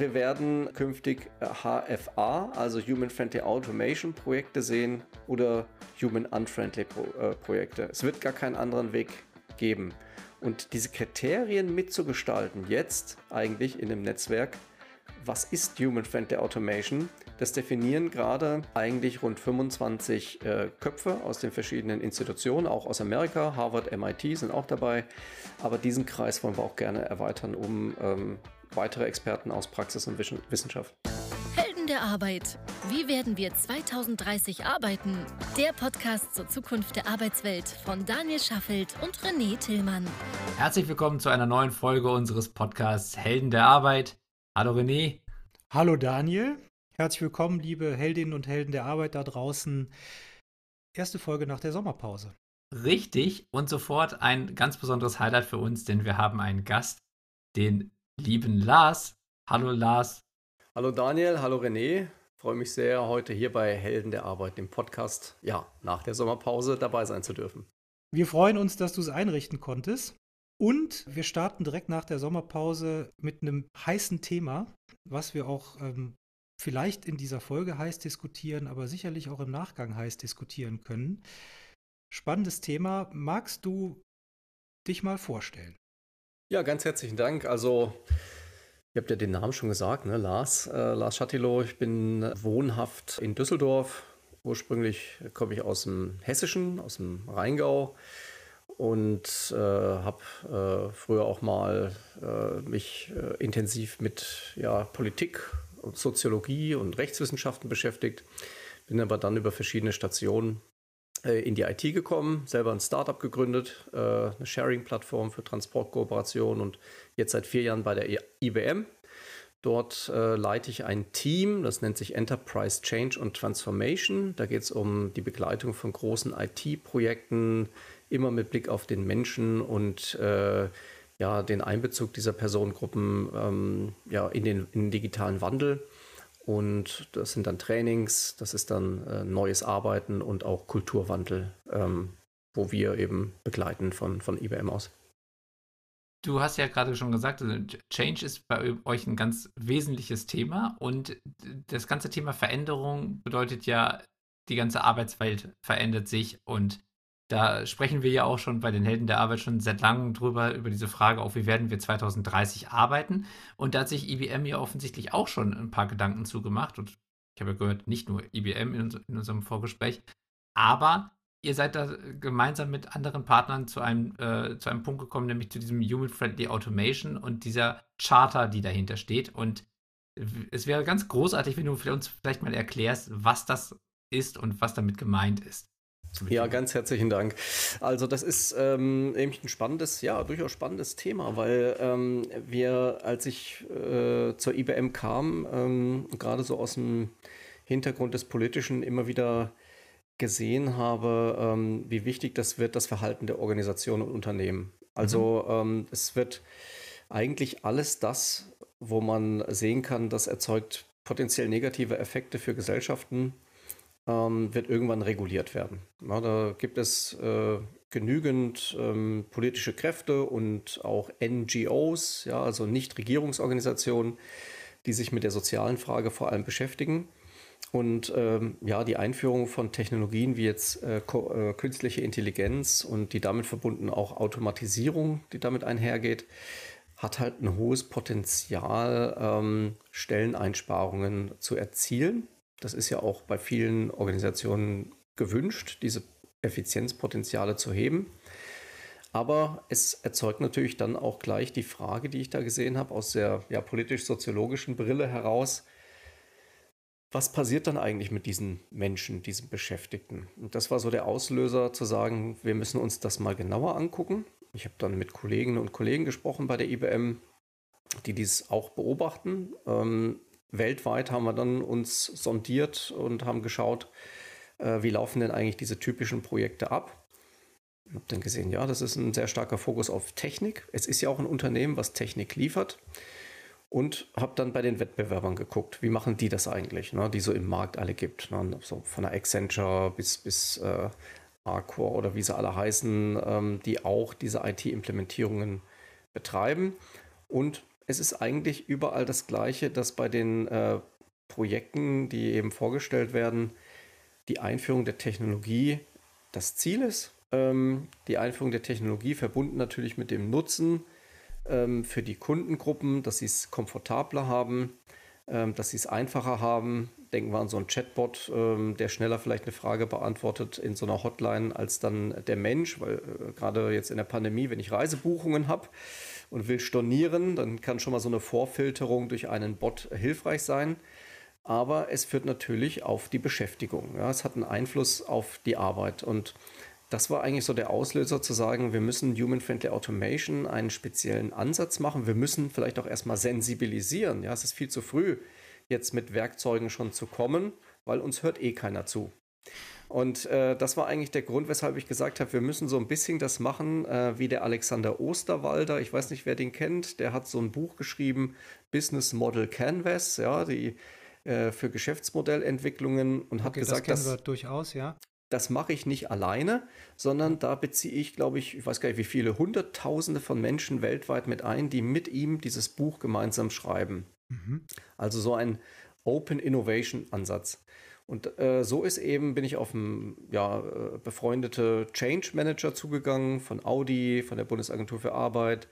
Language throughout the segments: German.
wir werden künftig HFA, also Human Friendly Automation Projekte sehen oder Human Unfriendly Pro äh, Projekte. Es wird gar keinen anderen Weg geben. Und diese Kriterien mitzugestalten, jetzt eigentlich in dem Netzwerk, was ist Human Friendly Automation? Das definieren gerade eigentlich rund 25 äh, Köpfe aus den verschiedenen Institutionen, auch aus Amerika. Harvard, MIT sind auch dabei. Aber diesen Kreis wollen wir auch gerne erweitern, um ähm, weitere Experten aus Praxis und Wissenschaft. Helden der Arbeit. Wie werden wir 2030 arbeiten? Der Podcast zur Zukunft der Arbeitswelt von Daniel Schaffelt und René Tillmann. Herzlich willkommen zu einer neuen Folge unseres Podcasts Helden der Arbeit. Hallo René. Hallo Daniel. Herzlich willkommen, liebe Heldinnen und Helden der Arbeit da draußen. Erste Folge nach der Sommerpause. Richtig und sofort ein ganz besonderes Highlight für uns, denn wir haben einen Gast, den lieben Lars. Hallo Lars. Hallo Daniel, hallo René. Freue mich sehr, heute hier bei Helden der Arbeit, dem Podcast, ja, nach der Sommerpause dabei sein zu dürfen. Wir freuen uns, dass du es einrichten konntest. Und wir starten direkt nach der Sommerpause mit einem heißen Thema, was wir auch ähm, vielleicht in dieser Folge heiß diskutieren, aber sicherlich auch im Nachgang heiß diskutieren können. Spannendes Thema. Magst du dich mal vorstellen? Ja, ganz herzlichen Dank. Also, ihr habt ja den Namen schon gesagt, ne? Lars, äh, Lars Schattilow. Ich bin wohnhaft in Düsseldorf. Ursprünglich komme ich aus dem Hessischen, aus dem Rheingau und äh, habe äh, früher auch mal äh, mich äh, intensiv mit ja, Politik Soziologie und Rechtswissenschaften beschäftigt. Bin aber dann über verschiedene Stationen in die IT gekommen, selber ein Startup gegründet, äh, eine Sharing-Plattform für Transportkooperation und jetzt seit vier Jahren bei der IBM. Dort äh, leite ich ein Team, das nennt sich Enterprise Change und Transformation. Da geht es um die Begleitung von großen IT-Projekten, immer mit Blick auf den Menschen und äh, ja, den Einbezug dieser Personengruppen ähm, ja, in, den, in den digitalen Wandel. Und das sind dann Trainings, das ist dann äh, neues Arbeiten und auch Kulturwandel, ähm, wo wir eben begleiten von, von IBM aus. Du hast ja gerade schon gesagt, also Change ist bei euch ein ganz wesentliches Thema und das ganze Thema Veränderung bedeutet ja, die ganze Arbeitswelt verändert sich und da sprechen wir ja auch schon bei den Helden der Arbeit schon seit langem drüber, über diese Frage, auch wie werden wir 2030 arbeiten. Und da hat sich IBM ja offensichtlich auch schon ein paar Gedanken zugemacht. Und ich habe ja gehört, nicht nur IBM in, in unserem Vorgespräch, aber ihr seid da gemeinsam mit anderen Partnern zu einem, äh, zu einem Punkt gekommen, nämlich zu diesem Human-Friendly Automation und dieser Charter, die dahinter steht. Und es wäre ganz großartig, wenn du uns vielleicht mal erklärst, was das ist und was damit gemeint ist. Ja, ganz herzlichen Dank. Also das ist ähm, eben ein spannendes, ja, durchaus spannendes Thema, weil ähm, wir, als ich äh, zur IBM kam, ähm, gerade so aus dem Hintergrund des Politischen immer wieder gesehen habe, ähm, wie wichtig das wird, das Verhalten der Organisation und Unternehmen. Also mhm. Ähm, es wird eigentlich alles das, wo man sehen kann, das erzeugt potenziell negative Effekte für Gesellschaften ähm, wird irgendwann reguliert werden. Ja, da gibt es äh, genügend ähm, politische Kräfte und auch NGOs, ja, also Nichtregierungsorganisationen, die sich mit der sozialen Frage vor allem beschäftigen. Und ähm, ja, die Einführung von Technologien wie jetzt äh, äh, künstliche Intelligenz und die damit verbunden auch Automatisierung, die damit einhergeht, hat halt ein hohes Potenzial, ähm, Stelleneinsparungen zu erzielen. Das ist ja auch bei vielen Organisationen gewünscht, diese Effizienzpotenziale zu heben. Aber es erzeugt natürlich dann auch gleich die Frage, die ich da gesehen habe, aus der ja, politisch-soziologischen Brille heraus, was passiert dann eigentlich mit diesen Menschen, diesen Beschäftigten? Und das war so der Auslöser zu sagen, wir müssen uns das mal genauer angucken. Ich habe dann mit Kolleginnen und Kollegen gesprochen bei der IBM, die dies auch beobachten. Ähm, weltweit haben wir dann uns sondiert und haben geschaut, äh, wie laufen denn eigentlich diese typischen Projekte ab. Ich habe dann gesehen, ja, das ist ein sehr starker Fokus auf Technik. Es ist ja auch ein Unternehmen, was Technik liefert. Und habe dann bei den Wettbewerbern geguckt, wie machen die das eigentlich, ne, die so im Markt alle gibt. Ne, so von der Accenture bis, bis äh, Arcor oder wie sie alle heißen, ähm, die auch diese IT-Implementierungen betreiben. Und es ist eigentlich überall das Gleiche, dass bei den äh, Projekten, die eben vorgestellt werden, die Einführung der Technologie das Ziel ist. Ähm, die Einführung der Technologie verbunden natürlich mit dem Nutzen ähm, für die Kundengruppen, dass sie es komfortabler haben, ähm, dass sie es einfacher haben. Denken wir an so einen Chatbot, ähm, der schneller vielleicht eine Frage beantwortet in so einer Hotline als dann der Mensch, weil äh, gerade jetzt in der Pandemie, wenn ich Reisebuchungen habe und will stornieren, dann kann schon mal so eine Vorfilterung durch einen Bot hilfreich sein. Aber es führt natürlich auf die Beschäftigung. Ja, es hat einen Einfluss auf die Arbeit und das war eigentlich so der Auslöser zu sagen, wir müssen Human-Friendly Automation einen speziellen Ansatz machen. Wir müssen vielleicht auch erstmal sensibilisieren. Ja, es ist viel zu früh, jetzt mit Werkzeugen schon zu kommen, weil uns hört eh keiner zu. Und äh, das war eigentlich der Grund, weshalb ich gesagt habe, wir müssen so ein bisschen das machen, äh, wie der Alexander Osterwalder. Ich weiß nicht, wer den kennt. Der hat so ein Buch geschrieben, Business Model Canvas, ja, die äh, für Geschäftsmodellentwicklungen und okay, hat gesagt, das wir durchaus, ja das mache ich nicht alleine, sondern da beziehe ich, glaube ich, ich weiß gar nicht wie viele, Hunderttausende von Menschen weltweit mit ein, die mit ihm dieses Buch gemeinsam schreiben. Mhm. Also so ein Open Innovation Ansatz. Und äh, so ist eben, bin ich auf einen ja, äh, befreundete Change Manager zugegangen von Audi, von der Bundesagentur für Arbeit,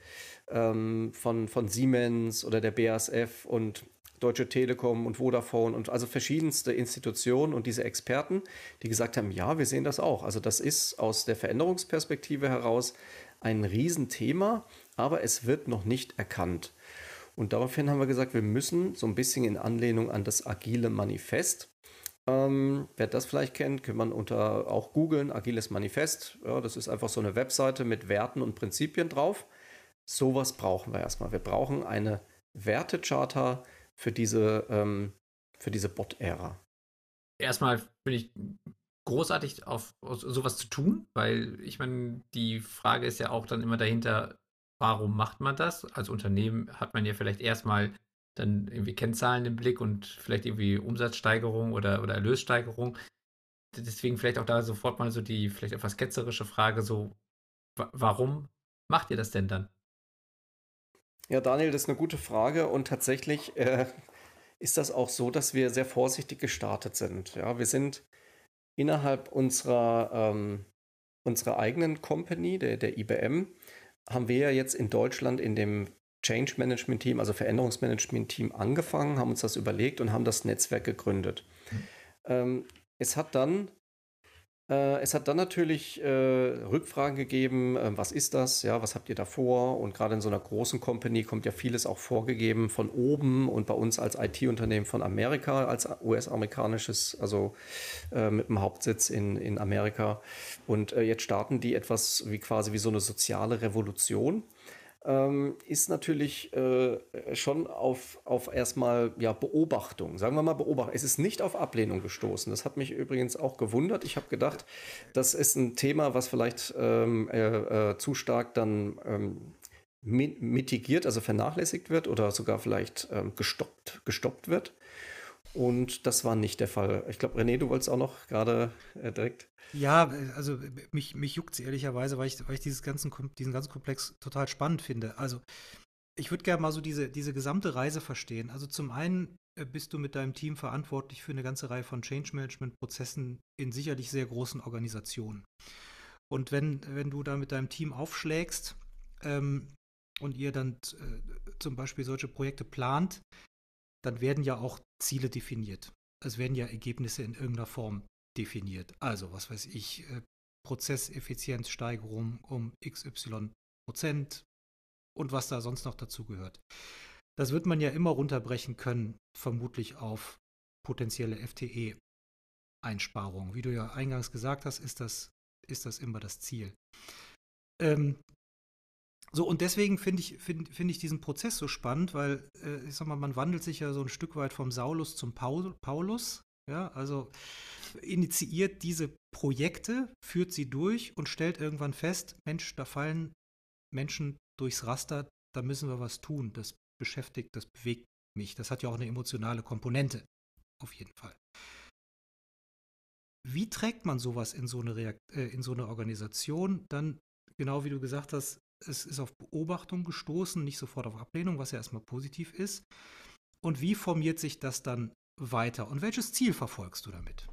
ähm, von, von Siemens oder der BASF und Deutsche Telekom und Vodafone und also verschiedenste Institutionen und diese Experten, die gesagt haben, ja, wir sehen das auch. Also das ist aus der Veränderungsperspektive heraus ein Riesenthema, aber es wird noch nicht erkannt. Und daraufhin haben wir gesagt, wir müssen so ein bisschen in Anlehnung an das agile Manifest. Ähm, wer das vielleicht kennt, kann man unter auch googeln, agiles Manifest. Ja, das ist einfach so eine Webseite mit Werten und Prinzipien drauf. Sowas brauchen wir erstmal. Wir brauchen eine Wertecharta, für diese, ähm, diese Bot-Ära? Erstmal finde ich großartig, auf, auf sowas zu tun, weil ich meine, die Frage ist ja auch dann immer dahinter, warum macht man das? Als Unternehmen hat man ja vielleicht erstmal dann irgendwie Kennzahlen im Blick und vielleicht irgendwie Umsatzsteigerung oder, oder Erlössteigerung. Deswegen vielleicht auch da sofort mal so die vielleicht etwas ketzerische Frage, so, warum macht ihr das denn dann? Ja, Daniel, das ist eine gute Frage und tatsächlich äh, ist das auch so, dass wir sehr vorsichtig gestartet sind. Ja, wir sind innerhalb unserer, ähm, unserer eigenen Company, der, der IBM, haben wir ja jetzt in Deutschland in dem Change Management Team, also Veränderungsmanagement Team angefangen, haben uns das überlegt und haben das Netzwerk gegründet. Mhm. Ähm, es hat dann äh, es hat dann natürlich äh, Rückfragen gegeben, äh, was ist das, ja, was habt ihr da vor? Und gerade in so einer großen Company kommt ja vieles auch vorgegeben von oben und bei uns als IT-Unternehmen von Amerika, als US-amerikanisches, also äh, mit dem Hauptsitz in, in Amerika. Und äh, jetzt starten die etwas wie quasi wie so eine soziale Revolution ähm, ist natürlich äh, schon auf, auf erstmal ja, Beobachtung, sagen wir mal Beobachtung. Es ist nicht auf Ablehnung gestoßen. Das hat mich übrigens auch gewundert. Ich habe gedacht, das ist ein Thema, was vielleicht ähm, äh, äh, zu stark dann ähm, mitigiert, also vernachlässigt wird oder sogar vielleicht ähm, gestoppt, gestoppt wird. Und das war nicht der Fall. Ich glaube, René, du wolltest auch noch gerade äh, direkt. Ja, also mich, mich juckt es ehrlicherweise, weil ich, weil ich dieses ganzen, diesen ganzen Komplex total spannend finde. Also ich würde gerne mal so diese, diese gesamte Reise verstehen. Also zum einen äh, bist du mit deinem Team verantwortlich für eine ganze Reihe von Change Management-Prozessen in sicherlich sehr großen Organisationen. Und wenn, wenn du da mit deinem Team aufschlägst ähm, und ihr dann äh, zum Beispiel solche Projekte plant, dann werden ja auch Ziele definiert. Es werden ja Ergebnisse in irgendeiner Form definiert. Also, was weiß ich, äh, Prozesseffizienzsteigerung um XY Prozent und was da sonst noch dazu gehört. Das wird man ja immer runterbrechen können, vermutlich auf potenzielle FTE-Einsparungen. Wie du ja eingangs gesagt hast, ist das, ist das immer das Ziel. Ähm, so, und deswegen finde ich, find, find ich diesen Prozess so spannend, weil, äh, ich sag mal, man wandelt sich ja so ein Stück weit vom Saulus zum Paul, Paulus. Ja, also initiiert diese Projekte, führt sie durch und stellt irgendwann fest, Mensch, da fallen Menschen durchs Raster, da müssen wir was tun. Das beschäftigt, das bewegt mich. Das hat ja auch eine emotionale Komponente. Auf jeden Fall. Wie trägt man sowas in so eine, Reakt äh, in so eine Organisation dann, genau wie du gesagt hast, es ist auf Beobachtung gestoßen, nicht sofort auf Ablehnung, was ja erstmal positiv ist. Und wie formiert sich das dann weiter? Und welches Ziel verfolgst du damit?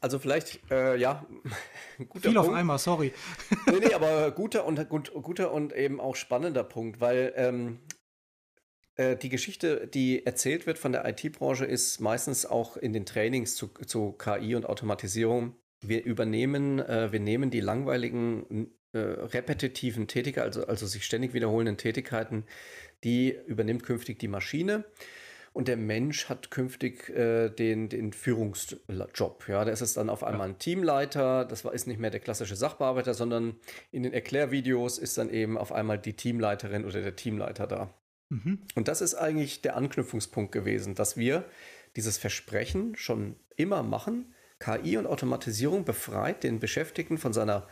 Also vielleicht, äh, ja, guter Viel Punkt. auf einmal, sorry. nee, nee, aber guter und, gut, guter und eben auch spannender Punkt, weil ähm, äh, die Geschichte, die erzählt wird von der IT-Branche, ist meistens auch in den Trainings zu, zu KI und Automatisierung. Wir übernehmen, äh, wir nehmen die langweiligen, äh, repetitiven Tätigkeiten, also, also sich ständig wiederholenden Tätigkeiten, die übernimmt künftig die Maschine und der Mensch hat künftig äh, den, den Führungsjob. Ja, da ist es dann auf einmal ein Teamleiter. Das war, ist nicht mehr der klassische Sachbearbeiter, sondern in den Erklärvideos ist dann eben auf einmal die Teamleiterin oder der Teamleiter da. Mhm. Und das ist eigentlich der Anknüpfungspunkt gewesen, dass wir dieses Versprechen schon immer machen. KI und Automatisierung befreit den Beschäftigten von seiner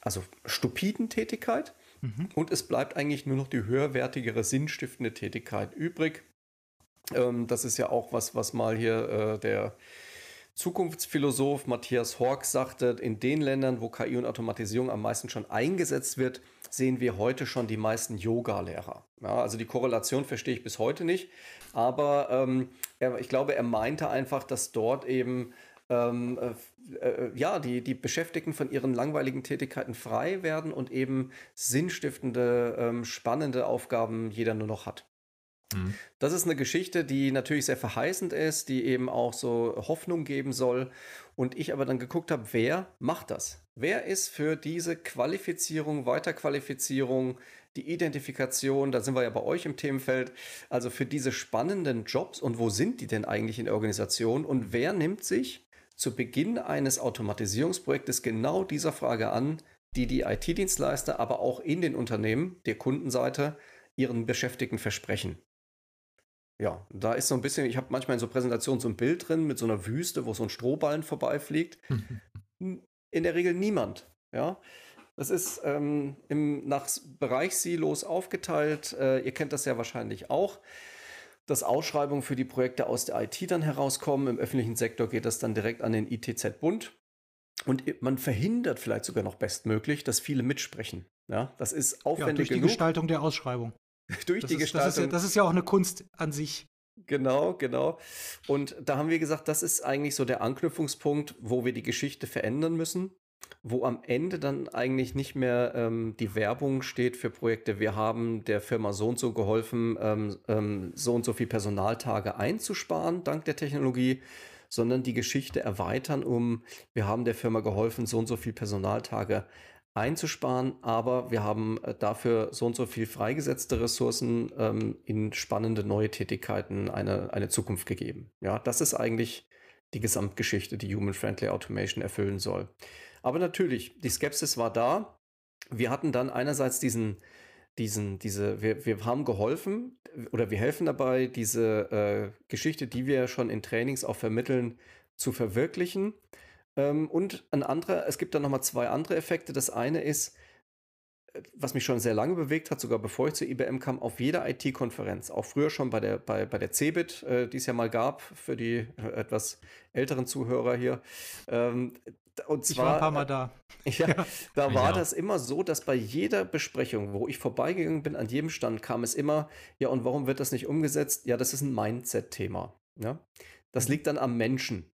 also stupiden Tätigkeit mhm. und es bleibt eigentlich nur noch die höherwertigere, sinnstiftende Tätigkeit übrig, ähm, das ist ja auch was, was mal hier äh, der Zukunftsphilosoph Matthias Hork sagte, in den Ländern, wo KI und Automatisierung am meisten schon eingesetzt wird, sehen wir heute schon die meisten Yoga-Lehrer. Ja, also die Korrelation verstehe ich bis heute nicht, aber ähm, er, ich glaube, er meinte einfach, dass dort eben ähm, äh, äh, ja, die, die Beschäftigten von ihren langweiligen Tätigkeiten frei werden und eben sinnstiftende, ähm, spannende Aufgaben jeder nur noch hat. Mhm. Das ist eine Geschichte, die natürlich sehr verheißend ist, die eben auch so Hoffnung geben soll. Und ich aber dann geguckt habe, wer macht das? Wer ist für diese Qualifizierung, Weiterqualifizierung, die Identifikation, da sind wir ja bei euch im Themenfeld, also für diese spannenden Jobs und wo sind die denn eigentlich in der Organisation und wer nimmt sich zu Beginn eines Automatisierungsprojektes genau dieser Frage an, die die IT-Dienstleister, aber auch in den Unternehmen der Kundenseite ihren Beschäftigten versprechen. Ja, da ist so ein bisschen, ich habe manchmal in so Präsentationen so ein Bild drin mit so einer Wüste, wo so ein Strohballen vorbeifliegt. in der Regel niemand. Ja, das ist ähm, im, nach Bereichssilos aufgeteilt. Äh, ihr kennt das ja wahrscheinlich auch, dass Ausschreibungen für die Projekte aus der IT dann herauskommen. Im öffentlichen Sektor geht das dann direkt an den ITZ-Bund. Und man verhindert vielleicht sogar noch bestmöglich, dass viele mitsprechen. Ja, das ist aufwendig ja, durch die genug. Gestaltung der Ausschreibung. durch das die ist, Gestaltung. Das ist, ja, das ist ja auch eine Kunst an sich. Genau, genau. Und da haben wir gesagt, das ist eigentlich so der Anknüpfungspunkt, wo wir die Geschichte verändern müssen, wo am Ende dann eigentlich nicht mehr ähm, die Werbung steht für Projekte. Wir haben der Firma so und so geholfen, ähm, ähm, so und so viel Personaltage einzusparen dank der Technologie, sondern die Geschichte erweitern um, wir haben der Firma geholfen, so und so viel Personaltage einzusparen, aber wir haben äh, dafür so und so viel freigesetzte Ressourcen ähm, in spannende neue Tätigkeiten eine, eine Zukunft gegeben. Ja, das ist eigentlich die Gesamtgeschichte, die Human Friendly Automation erfüllen soll. Aber natürlich, die Skepsis war da. Wir hatten dann einerseits diesen, diesen, diese, wir, wir haben geholfen oder wir helfen dabei, diese äh, Geschichte, die wir schon in Trainings auch vermitteln, zu verwirklichen. Ähm, und ein anderer, es gibt dann nochmal zwei andere Effekte. Das eine ist, was mich schon sehr lange bewegt hat, sogar bevor ich zur IBM kam, auf jeder IT-Konferenz, auch früher schon bei der, bei, bei der CeBIT, äh, die es ja mal gab, für die äh, etwas älteren Zuhörer hier. Ähm, und zwar, ich war ein paar Mal da. Ja, da war das immer so, dass bei jeder Besprechung, wo ich vorbeigegangen bin, an jedem Stand kam es immer, ja, und warum wird das nicht umgesetzt? Ja, das ist ein Mindset-Thema. Ja? Das mhm. liegt dann am Menschen.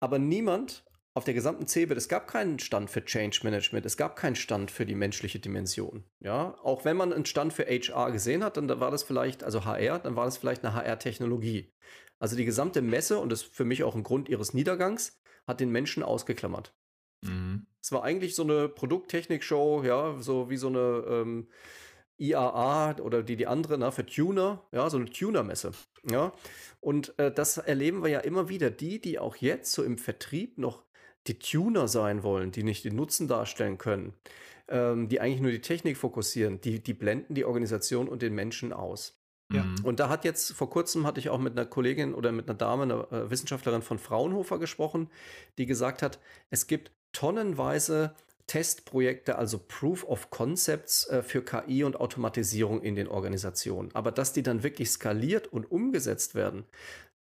Aber niemand auf der gesamten CeBIT, es gab keinen Stand für Change Management, es gab keinen Stand für die menschliche Dimension. Ja, auch wenn man einen Stand für HR gesehen hat, dann war das vielleicht, also HR, dann war das vielleicht eine HR-Technologie. Also die gesamte Messe, und das ist für mich auch ein Grund ihres Niedergangs, hat den Menschen ausgeklammert. Mhm. Es war eigentlich so eine Produkttechnik-Show, ja, so wie so eine ähm, IAA oder die, die andere, na, für Tuner, ja, so eine Tuner-Messe. Ja, und äh, das erleben wir ja immer wieder. Die, die auch jetzt so im Vertrieb noch die Tuner sein wollen, die nicht den Nutzen darstellen können, ähm, die eigentlich nur die Technik fokussieren, die, die blenden die Organisation und den Menschen aus. Ja. Mhm. Und da hat jetzt vor kurzem hatte ich auch mit einer Kollegin oder mit einer Dame, einer äh, Wissenschaftlerin von Fraunhofer gesprochen, die gesagt hat, es gibt tonnenweise Testprojekte, also Proof of Concepts äh, für KI und Automatisierung in den Organisationen. Aber dass die dann wirklich skaliert und umgesetzt werden,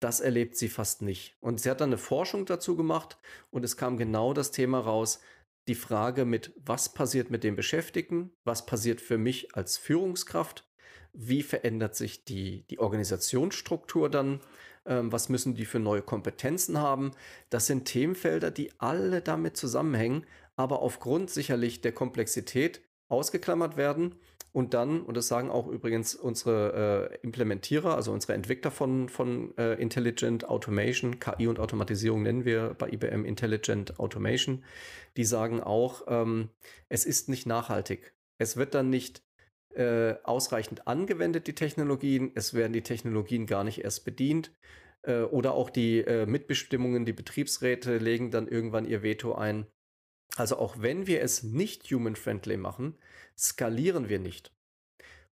das erlebt sie fast nicht. Und sie hat dann eine Forschung dazu gemacht und es kam genau das Thema raus, die Frage mit, was passiert mit den Beschäftigten, was passiert für mich als Führungskraft, wie verändert sich die, die Organisationsstruktur dann, ähm, was müssen die für neue Kompetenzen haben. Das sind Themenfelder, die alle damit zusammenhängen, aber aufgrund sicherlich der Komplexität ausgeklammert werden und dann, und das sagen auch übrigens unsere äh, Implementierer, also unsere Entwickler von, von äh, Intelligent Automation, KI und Automatisierung nennen wir bei IBM Intelligent Automation, die sagen auch, ähm, es ist nicht nachhaltig. Es wird dann nicht äh, ausreichend angewendet, die Technologien. Es werden die Technologien gar nicht erst bedient. Äh, oder auch die äh, Mitbestimmungen, die Betriebsräte legen dann irgendwann ihr Veto ein. Also auch wenn wir es nicht human-friendly machen, skalieren wir nicht.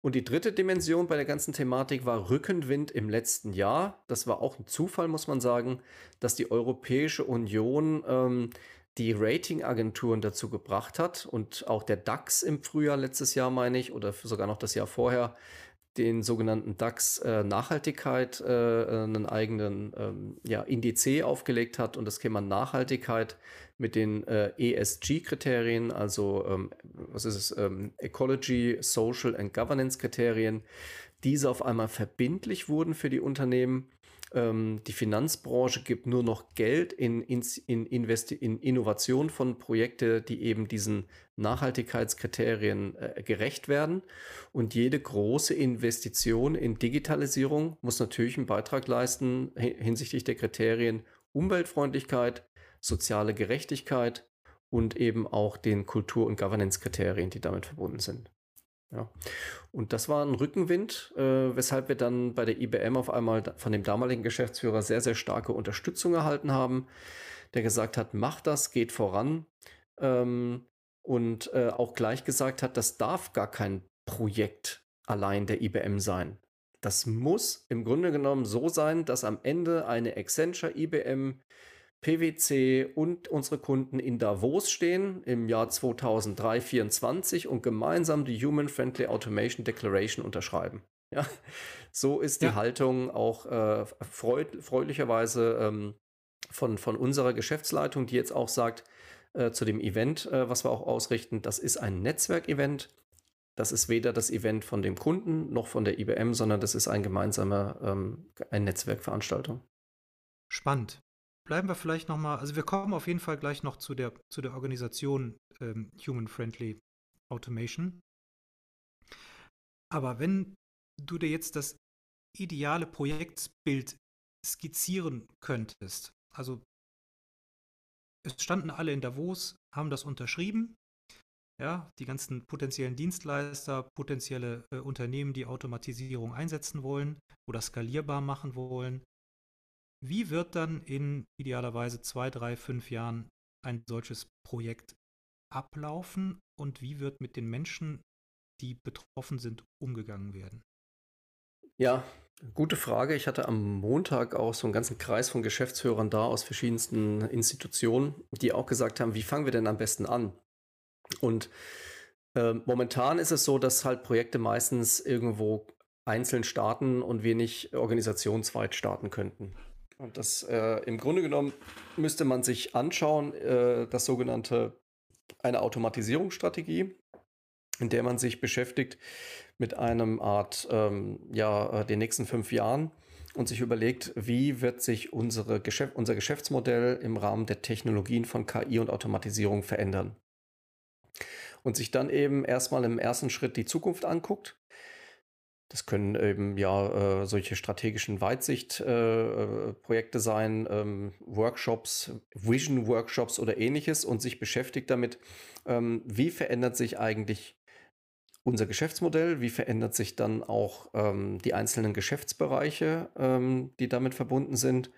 Und die dritte Dimension bei der ganzen Thematik war Rückenwind im letzten Jahr. Das war auch ein Zufall, muss man sagen, dass die Europäische Union ähm, die Ratingagenturen dazu gebracht hat und auch der DAX im Frühjahr letztes Jahr, meine ich, oder sogar noch das Jahr vorher, den sogenannten DAX äh, Nachhaltigkeit äh, einen eigenen ähm, ja, Indiz aufgelegt hat. Und das Thema Nachhaltigkeit mit den äh, ESG-Kriterien, also ähm, was ist es, ähm, Ecology, Social and Governance-Kriterien, diese auf einmal verbindlich wurden für die Unternehmen ähm, die Finanzbranche gibt nur noch Geld in, in, in, Investi in Innovation von Projekten, die eben diesen Nachhaltigkeitskriterien äh, gerecht werden. Und jede große Investition in Digitalisierung muss natürlich einen Beitrag leisten hinsichtlich der Kriterien Umweltfreundlichkeit, soziale Gerechtigkeit und eben auch den Kultur- und Governance-Kriterien, die damit verbunden sind. Ja. Und das war ein Rückenwind, äh, weshalb wir dann bei der IBM auf einmal von dem damaligen Geschäftsführer sehr, sehr starke Unterstützung erhalten haben, der gesagt hat, mach das, geht voran. Ähm, und äh, auch gleich gesagt hat, das darf gar kein Projekt allein der IBM sein. Das muss im Grunde genommen so sein, dass am Ende eine Accenture IBM PwC und unsere Kunden in Davos stehen im Jahr 2023 und gemeinsam die Human Friendly Automation Declaration unterschreiben. Ja, so ist die ja. Haltung auch äh, freud freulicherweise ähm, von, von unserer Geschäftsleitung, die jetzt auch sagt, äh, zu dem Event, äh, was wir auch ausrichten, das ist ein Netzwerkevent. Das ist weder das Event von dem Kunden noch von der IBM, sondern das ist ein gemeinsamer, ähm, eine Netzwerkveranstaltung. Spannend bleiben wir vielleicht nochmal, also wir kommen auf jeden Fall gleich noch zu der, zu der Organisation ähm, Human Friendly Automation. Aber wenn du dir jetzt das ideale Projektbild skizzieren könntest, also es standen alle in Davos, haben das unterschrieben, ja, die ganzen potenziellen Dienstleister, potenzielle äh, Unternehmen, die Automatisierung einsetzen wollen oder skalierbar machen wollen, wie wird dann in idealerweise zwei, drei, fünf Jahren ein solches Projekt ablaufen und wie wird mit den Menschen, die betroffen sind, umgegangen werden? Ja, gute Frage. Ich hatte am Montag auch so einen ganzen Kreis von Geschäftsführern da aus verschiedensten Institutionen, die auch gesagt haben, wie fangen wir denn am besten an? Und äh, momentan ist es so, dass halt Projekte meistens irgendwo einzeln starten und wir nicht organisationsweit starten könnten. Und das äh, im Grunde genommen müsste man sich anschauen, äh, das sogenannte eine Automatisierungsstrategie, in der man sich beschäftigt mit einem Art, ähm, ja, äh, den nächsten fünf Jahren und sich überlegt, wie wird sich unsere Geschäft, unser Geschäftsmodell im Rahmen der Technologien von KI und Automatisierung verändern. Und sich dann eben erstmal im ersten Schritt die Zukunft anguckt das können eben ja äh, solche strategischen Weitsicht-Projekte äh, sein, ähm, Workshops, Vision-Workshops oder ähnliches und sich beschäftigt damit, ähm, wie verändert sich eigentlich unser Geschäftsmodell, wie verändert sich dann auch ähm, die einzelnen Geschäftsbereiche, ähm, die damit verbunden sind?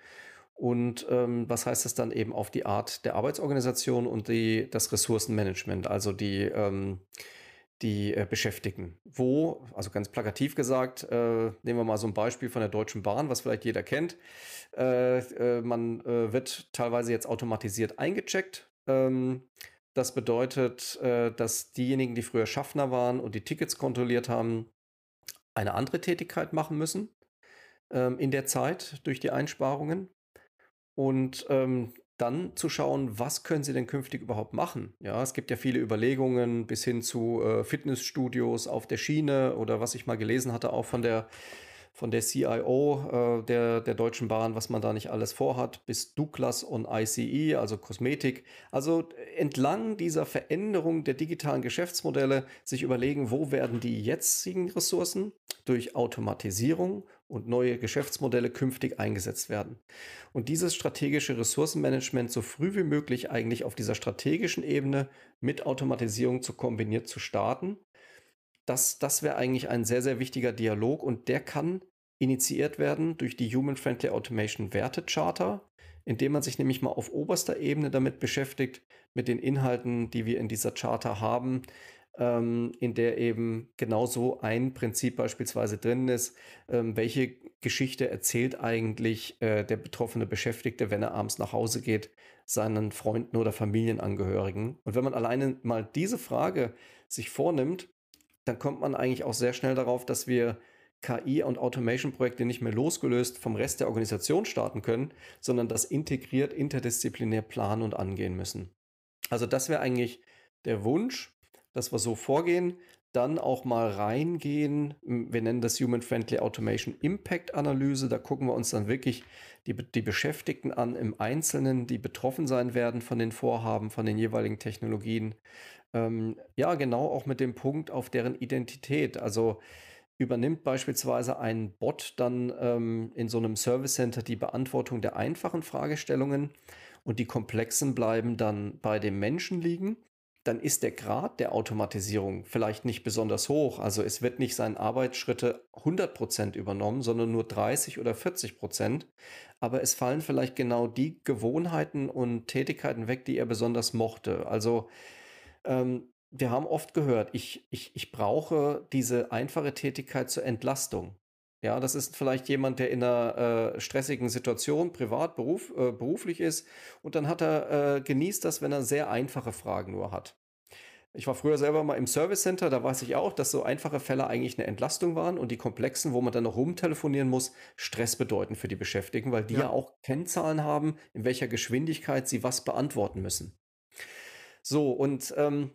Und ähm, was heißt das dann eben auf die Art der Arbeitsorganisation und die, das Ressourcenmanagement, also die ähm, die äh, Beschäftigten. Wo, also ganz plakativ gesagt, äh, nehmen wir mal so ein Beispiel von der Deutschen Bahn, was vielleicht jeder kennt. Äh, äh man äh, wird teilweise jetzt automatisiert eingecheckt. Ähm, das bedeutet, äh, dass diejenigen, die früher Schaffner waren und die Tickets kontrolliert haben, eine andere Tätigkeit machen müssen ähm, in der Zeit durch die Einsparungen. Und ähm, dann zu schauen, was können sie denn künftig überhaupt machen? Ja, es gibt ja viele Überlegungen bis hin zu äh, Fitnessstudios auf der Schiene oder was ich mal gelesen hatte, auch von der von der CIO äh, der, der Deutschen Bahn, was man da nicht alles vorhat, bis Douglas und ICE, also Kosmetik. Also entlang dieser Veränderung der digitalen Geschäftsmodelle sich überlegen, wo werden die jetzigen Ressourcen durch Automatisierung und neue Geschäftsmodelle künftig eingesetzt werden. Und dieses strategische Ressourcenmanagement so früh wie möglich eigentlich auf dieser strategischen Ebene mit Automatisierung zu kombiniert zu starten das, das wäre eigentlich ein sehr, sehr wichtiger Dialog und der kann initiiert werden durch die Human Friendly Automation Wertecharta, indem man sich nämlich mal auf oberster Ebene damit beschäftigt, mit den Inhalten, die wir in dieser Charta haben, ähm, in der eben genauso ein Prinzip beispielsweise drin ist, ähm, welche Geschichte erzählt eigentlich äh, der betroffene Beschäftigte, wenn er abends nach Hause geht, seinen Freunden oder Familienangehörigen. Und wenn man alleine mal diese Frage sich vornimmt, dann kommt man eigentlich auch sehr schnell darauf, dass wir KI- und Automation-Projekte nicht mehr losgelöst vom Rest der Organisation starten können, sondern das integriert interdisziplinär planen und angehen müssen. Also das wäre eigentlich der Wunsch, dass wir so vorgehen, dann auch mal reingehen. Wir nennen das Human Friendly Automation Impact Analyse. Da gucken wir uns dann wirklich die, die Beschäftigten an im Einzelnen, die betroffen sein werden von den Vorhaben, von den jeweiligen Technologien. Ähm, ja, genau auch mit dem Punkt auf deren Identität. Also übernimmt beispielsweise ein Bot dann ähm, in so einem Service Center die Beantwortung der einfachen Fragestellungen und die komplexen bleiben dann bei dem Menschen liegen, dann ist der Grad der Automatisierung vielleicht nicht besonders hoch. Also es wird nicht seine Arbeitsschritte 100% übernommen, sondern nur 30 oder 40%. Aber es fallen vielleicht genau die Gewohnheiten und Tätigkeiten weg, die er besonders mochte. Also ähm, wir haben oft gehört, ich, ich, ich brauche diese einfache Tätigkeit zur Entlastung. Ja, das ist vielleicht jemand, der in einer äh, stressigen Situation, privat, beruf, äh, beruflich ist und dann hat er, äh, genießt das, wenn er sehr einfache Fragen nur hat. Ich war früher selber mal im Service Center, da weiß ich auch, dass so einfache Fälle eigentlich eine Entlastung waren und die komplexen, wo man dann noch rumtelefonieren muss, Stress bedeuten für die Beschäftigten, weil die ja, ja auch Kennzahlen haben, in welcher Geschwindigkeit sie was beantworten müssen. So, und ähm,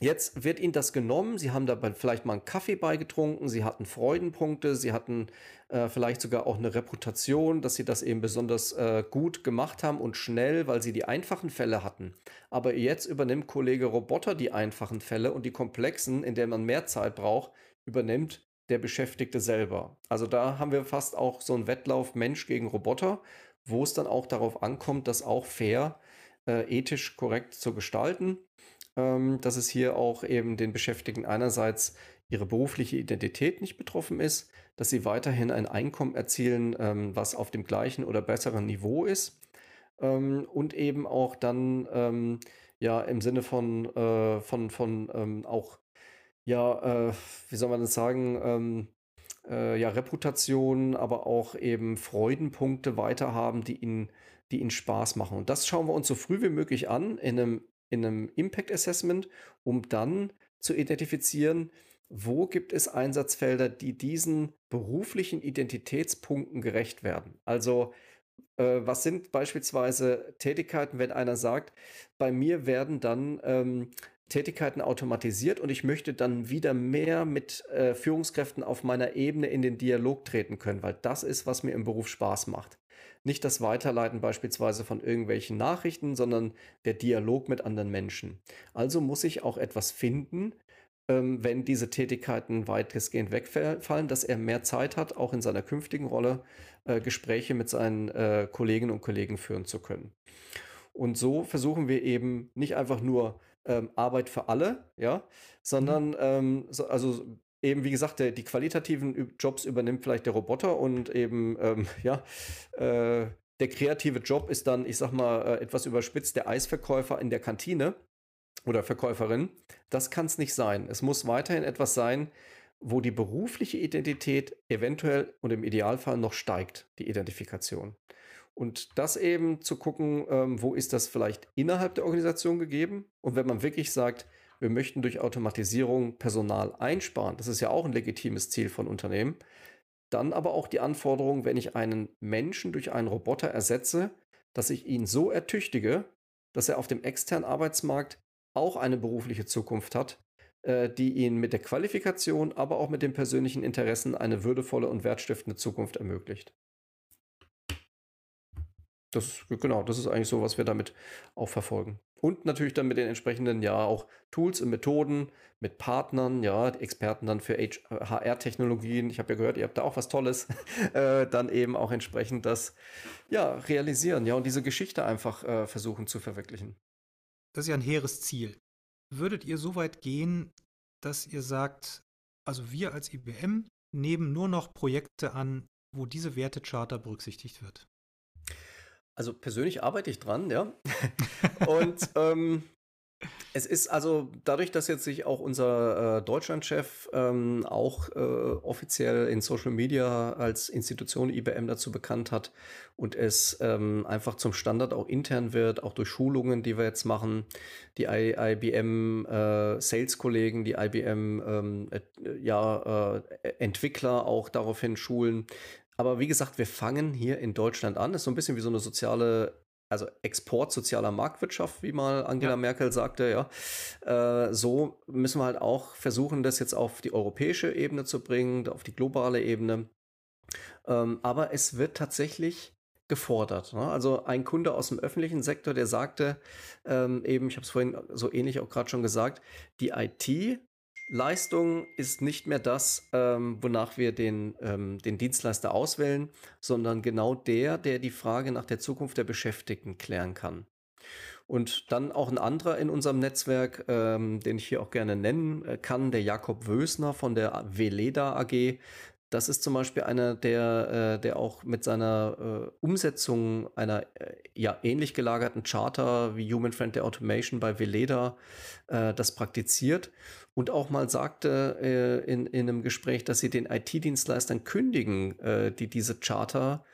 Jetzt wird ihnen das genommen. Sie haben dabei vielleicht mal einen Kaffee beigetrunken. Sie hatten Freudenpunkte. Sie hatten äh, vielleicht sogar auch eine Reputation, dass sie das eben besonders äh, gut gemacht haben und schnell, weil sie die einfachen Fälle hatten. Aber jetzt übernimmt Kollege Roboter die einfachen Fälle und die komplexen, in denen man mehr Zeit braucht, übernimmt der Beschäftigte selber. Also da haben wir fast auch so einen Wettlauf Mensch gegen Roboter, wo es dann auch darauf ankommt, das auch fair, äh, ethisch korrekt zu gestalten ähm, dass es hier auch eben den Beschäftigten einerseits ihre berufliche Identität nicht betroffen ist, dass sie weiterhin ein Einkommen erzielen, ähm, was auf dem gleichen oder besseren Niveau ist ähm, und eben auch dann ähm, ja im Sinne von, äh, von, von ähm, auch ja, äh, wie soll man das sagen, ähm, äh, ja, Reputation, aber auch eben Freudenpunkte weiterhaben, die ihnen, die ihnen Spaß machen. Und das schauen wir uns so früh wie möglich an in einem in einem Impact Assessment, um dann zu identifizieren, wo gibt es Einsatzfelder, die diesen beruflichen Identitätspunkten gerecht werden. Also äh, was sind beispielsweise Tätigkeiten, wenn einer sagt, bei mir werden dann ähm, Tätigkeiten automatisiert und ich möchte dann wieder mehr mit äh, Führungskräften auf meiner Ebene in den Dialog treten können, weil das ist, was mir im Beruf Spaß macht. Nicht das Weiterleiten beispielsweise von irgendwelchen Nachrichten, sondern der Dialog mit anderen Menschen. Also muss ich auch etwas finden, ähm, wenn diese Tätigkeiten weitestgehend wegfallen, dass er mehr Zeit hat, auch in seiner künftigen Rolle äh, Gespräche mit seinen äh, Kolleginnen und Kollegen führen zu können. Und so versuchen wir eben nicht einfach nur ähm, Arbeit für alle, ja, sondern mhm. ähm, so, also eben, wie gesagt, der, die qualitativen Jobs übernimmt vielleicht der Roboter und eben, ähm, ja, äh, der kreative Job ist dann, ich sag mal, äh, etwas überspitzt, der Eisverkäufer in der Kantine oder Verkäuferin. Das kann es nicht sein. Es muss weiterhin etwas sein, wo die berufliche Identität eventuell und im Idealfall noch steigt, die Identifikation. Und das eben zu gucken, ähm, wo ist das vielleicht innerhalb der Organisation gegeben? Und wenn man wirklich sagt, wir möchten durch Automatisierung Personal einsparen, das ist ja auch ein legitimes Ziel von Unternehmen, dann aber auch die Anforderung, wenn ich einen Menschen durch einen Roboter ersetze, dass ich ihn so ertüchtige, dass er auf dem externen Arbeitsmarkt auch eine berufliche Zukunft hat, äh, die ihn mit der Qualifikation, aber auch mit den persönlichen Interessen eine würdevolle und wertstiftende Zukunft ermöglicht. Das, genau, das ist eigentlich so, was wir damit auch verfolgen. Und natürlich dann mit den entsprechenden, ja, auch Tools und Methoden, mit Partnern, ja, Experten dann für HR-Technologien. Ich habe ja gehört, ihr habt da auch was Tolles. äh, dann eben auch entsprechend das, ja, realisieren, ja, und diese Geschichte einfach äh, versuchen zu verwirklichen. Das ist ja ein hehres Ziel. Würdet ihr so weit gehen, dass ihr sagt, also wir als IBM nehmen nur noch Projekte an, wo diese Wertecharta berücksichtigt wird? Also persönlich arbeite ich dran, ja. Und ähm, es ist also dadurch, dass jetzt sich auch unser äh, Deutschlandchef ähm, auch äh, offiziell in Social Media als Institution IBM dazu bekannt hat und es ähm, einfach zum Standard auch intern wird, auch durch Schulungen, die wir jetzt machen, die I IBM äh, Sales-Kollegen, die IBM ähm, äh, ja, äh, Entwickler auch daraufhin schulen, aber wie gesagt, wir fangen hier in Deutschland an. Das ist so ein bisschen wie so eine soziale, also Export sozialer Marktwirtschaft, wie mal Angela ja. Merkel sagte, ja. Äh, so müssen wir halt auch versuchen, das jetzt auf die europäische Ebene zu bringen, auf die globale Ebene. Ähm, aber es wird tatsächlich gefordert. Ne? Also ein Kunde aus dem öffentlichen Sektor, der sagte ähm, eben, ich habe es vorhin so ähnlich auch gerade schon gesagt, die IT Leistung ist nicht mehr das, ähm, wonach wir den, ähm, den Dienstleister auswählen, sondern genau der, der die Frage nach der Zukunft der Beschäftigten klären kann. Und dann auch ein anderer in unserem Netzwerk, ähm, den ich hier auch gerne nennen äh, kann, der Jakob Wösner von der Veleda AG. Das ist zum Beispiel einer, der, äh, der auch mit seiner äh, Umsetzung einer äh, ja, ähnlich gelagerten Charter wie Human Friendly Automation bei Veleda das praktiziert und auch mal sagte in, in einem Gespräch, dass sie den IT-Dienstleistern kündigen, die diese Charter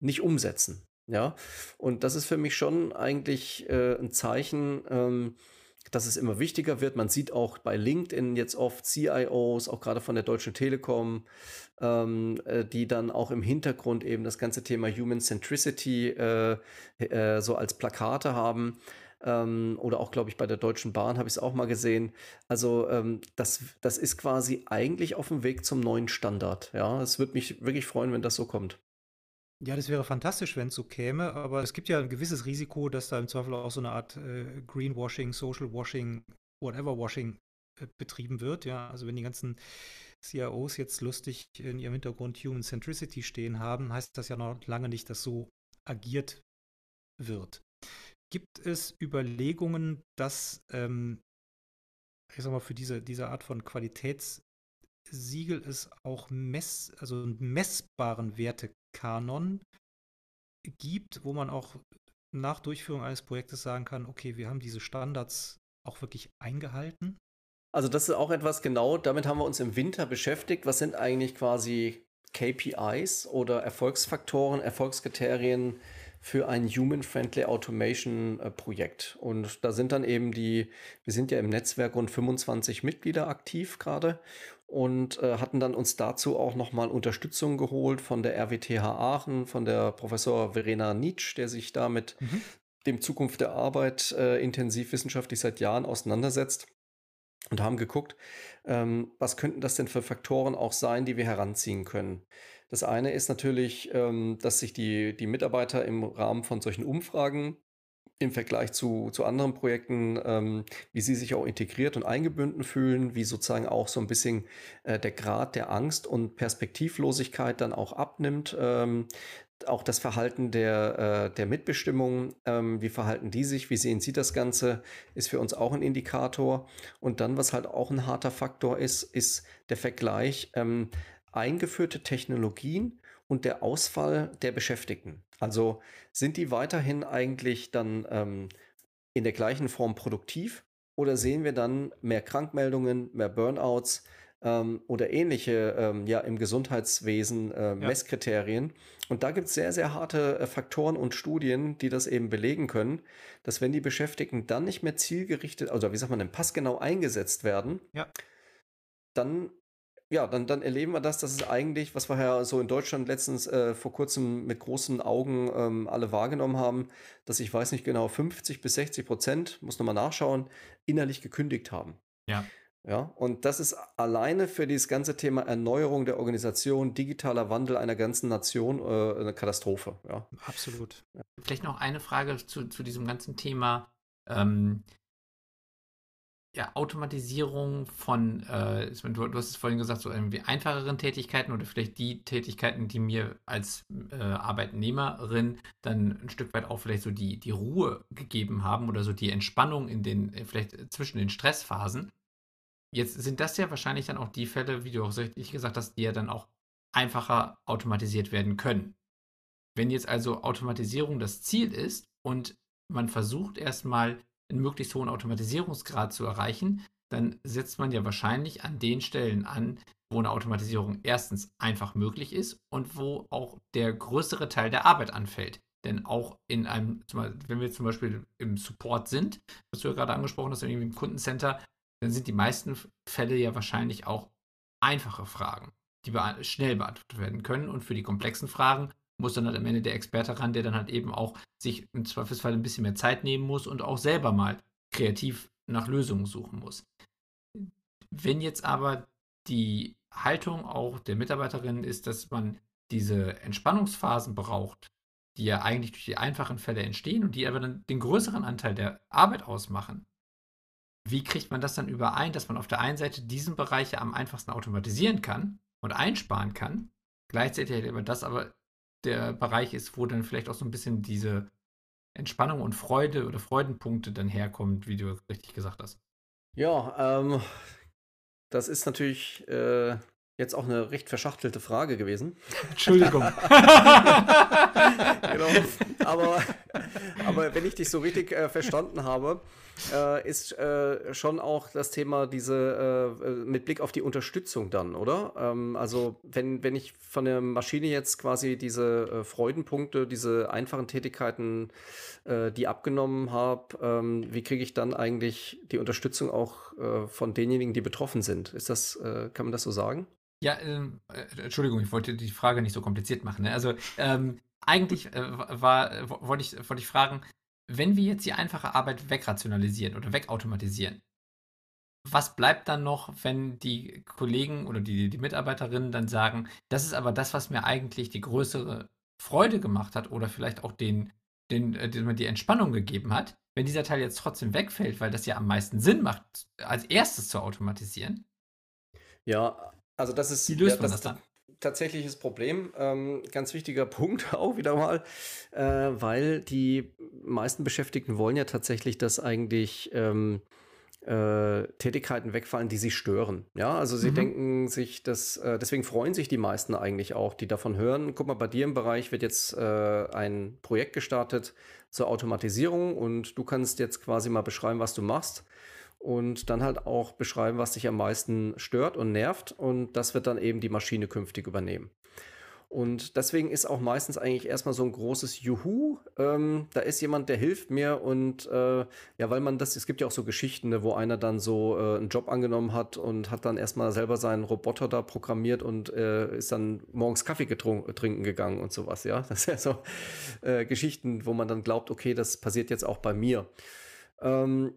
nicht umsetzen. Ja, und das ist für mich schon eigentlich ein Zeichen, ähm, dass es immer wichtiger wird. Man sieht auch bei LinkedIn jetzt oft CIOs, auch gerade von der Deutschen Telekom, ähm, äh, die dann auch im Hintergrund eben das ganze Thema Human Centricity äh, äh, so als Plakate haben. Ähm, oder auch, glaube ich, bei der Deutschen Bahn habe ich es auch mal gesehen. Also ähm, das, das ist quasi eigentlich auf dem Weg zum neuen Standard. Ja, es würde mich wirklich freuen, wenn das so kommt. Ja, das wäre fantastisch, wenn es so käme, aber es gibt ja ein gewisses Risiko, dass da im Zweifel auch so eine Art äh, Greenwashing, Social Washing, Whatever Washing äh, betrieben wird. Ja, also wenn die ganzen CIOs jetzt lustig in ihrem Hintergrund Human Centricity stehen haben, heißt das ja noch lange nicht, dass so agiert wird. Gibt es Überlegungen, dass, ähm, ich sag mal, für diese, diese Art von Qualitätssiegel es auch mess, also einen messbaren Werte Kanon gibt, wo man auch nach Durchführung eines Projektes sagen kann, okay, wir haben diese Standards auch wirklich eingehalten? Also das ist auch etwas genau, damit haben wir uns im Winter beschäftigt. Was sind eigentlich quasi KPIs oder Erfolgsfaktoren, Erfolgskriterien für ein Human-Friendly Automation-Projekt? Äh, Und da sind dann eben die, wir sind ja im Netzwerk rund 25 Mitglieder aktiv gerade und äh, hatten dann uns dazu auch nochmal Unterstützung geholt von der RWTH Aachen, von der Professor Verena Nietzsch, der sich da mit mhm. dem Zukunft der Arbeit äh, intensiv wissenschaftlich seit Jahren auseinandersetzt und haben geguckt, ähm, was könnten das denn für Faktoren auch sein, die wir heranziehen können. Das eine ist natürlich, ähm, dass sich die, die Mitarbeiter im Rahmen von solchen Umfragen im Vergleich zu, zu anderen Projekten, ähm, wie sie sich auch integriert und eingebunden fühlen, wie sozusagen auch so ein bisschen äh, der Grad der Angst und Perspektivlosigkeit dann auch abnimmt. Ähm, auch das Verhalten der, äh, der Mitbestimmung, ähm, wie verhalten die sich, wie sehen sie das Ganze, ist für uns auch ein Indikator. Und dann, was halt auch ein harter Faktor ist, ist der Vergleich ähm, eingeführte Technologien und der Ausfall der Beschäftigten. Also sind die weiterhin eigentlich dann ähm, in der gleichen Form produktiv oder sehen wir dann mehr Krankmeldungen, mehr Burnouts ähm, oder ähnliche ähm, ja im Gesundheitswesen äh, Messkriterien? Und da gibt es sehr, sehr harte äh, Faktoren und Studien, die das eben belegen können, dass wenn die Beschäftigten dann nicht mehr zielgerichtet, also wie sagt man denn, passgenau eingesetzt werden, ja. dann ja, dann, dann erleben wir das, dass es eigentlich, was wir ja so in Deutschland letztens äh, vor kurzem mit großen Augen ähm, alle wahrgenommen haben, dass ich weiß nicht genau, 50 bis 60 Prozent, muss nochmal nachschauen, innerlich gekündigt haben. Ja. Ja, und das ist alleine für dieses ganze Thema Erneuerung der Organisation, digitaler Wandel einer ganzen Nation äh, eine Katastrophe. Ja. Absolut. Vielleicht noch eine Frage zu, zu diesem ganzen Thema. Ähm, ja, Automatisierung von, äh, du, du, hast es vorhin gesagt, so irgendwie einfacheren Tätigkeiten oder vielleicht die Tätigkeiten, die mir als äh, Arbeitnehmerin dann ein Stück weit auch vielleicht so die, die Ruhe gegeben haben oder so die Entspannung in den, äh, vielleicht zwischen den Stressphasen. Jetzt sind das ja wahrscheinlich dann auch die Fälle, wie du auch richtig gesagt hast, die ja dann auch einfacher automatisiert werden können. Wenn jetzt also Automatisierung das Ziel ist und man versucht erstmal einen möglichst hohen Automatisierungsgrad zu erreichen, dann setzt man ja wahrscheinlich an den Stellen an, wo eine Automatisierung erstens einfach möglich ist und wo auch der größere Teil der Arbeit anfällt. Denn auch in einem, wenn wir zum Beispiel im Support sind, was du ja gerade angesprochen hast, irgendwie im Kundencenter, dann sind die meisten Fälle ja wahrscheinlich auch einfache Fragen, die schnell beantwortet werden können. Und für die komplexen Fragen muss dann halt am Ende der Experte ran, der dann halt eben auch sich im Zweifelsfall ein bisschen mehr Zeit nehmen muss und auch selber mal kreativ nach Lösungen suchen muss. Wenn jetzt aber die Haltung auch der Mitarbeiterinnen ist, dass man diese Entspannungsphasen braucht, die ja eigentlich durch die einfachen Fälle entstehen und die aber dann den größeren Anteil der Arbeit ausmachen, wie kriegt man das dann überein, dass man auf der einen Seite diesen Bereich ja am einfachsten automatisieren kann und einsparen kann, gleichzeitig aber das aber der Bereich ist, wo dann vielleicht auch so ein bisschen diese Entspannung und Freude oder Freudenpunkte dann herkommt, wie du richtig gesagt hast. Ja, ähm, das ist natürlich äh, jetzt auch eine recht verschachtelte Frage gewesen. Entschuldigung. genau. Aber, aber wenn ich dich so richtig äh, verstanden habe, äh, ist äh, schon auch das Thema diese äh, mit Blick auf die Unterstützung dann, oder? Ähm, also wenn, wenn ich von der Maschine jetzt quasi diese äh, Freudenpunkte, diese einfachen Tätigkeiten, äh, die abgenommen habe, ähm, wie kriege ich dann eigentlich die Unterstützung auch von denjenigen, die betroffen sind? Ist das, kann man das so sagen? Ja, ähm, äh, Entschuldigung, ich wollte die Frage nicht so kompliziert machen. Ne? Also ähm, eigentlich äh, war, wollte ich, wollte ich fragen, wenn wir jetzt die einfache Arbeit wegrationalisieren oder wegautomatisieren, was bleibt dann noch, wenn die Kollegen oder die, die Mitarbeiterinnen dann sagen, das ist aber das, was mir eigentlich die größere Freude gemacht hat oder vielleicht auch den, den, äh, den die Entspannung gegeben hat, wenn dieser Teil jetzt trotzdem wegfällt, weil das ja am meisten Sinn macht, als erstes zu automatisieren? Ja, also das ist, Wie löst ja, man das, das dann? Tatsächliches Problem. Ähm, ganz wichtiger Punkt auch wieder mal, äh, weil die meisten Beschäftigten wollen ja tatsächlich, dass eigentlich ähm, äh, Tätigkeiten wegfallen, die sie stören. Ja, also sie mhm. denken sich, dass äh, deswegen freuen sich die meisten eigentlich auch, die davon hören. Guck mal, bei dir im Bereich wird jetzt äh, ein Projekt gestartet zur Automatisierung und du kannst jetzt quasi mal beschreiben, was du machst und dann halt auch beschreiben, was dich am meisten stört und nervt. Und das wird dann eben die Maschine künftig übernehmen. Und deswegen ist auch meistens eigentlich erstmal so ein großes Juhu. Ähm, da ist jemand, der hilft mir. Und äh, ja, weil man das, es gibt ja auch so Geschichten, ne, wo einer dann so äh, einen Job angenommen hat und hat dann erstmal selber seinen Roboter da programmiert und äh, ist dann morgens Kaffee trinken gegangen und sowas. Ja, das sind ja so äh, Geschichten, wo man dann glaubt, okay, das passiert jetzt auch bei mir. Ähm,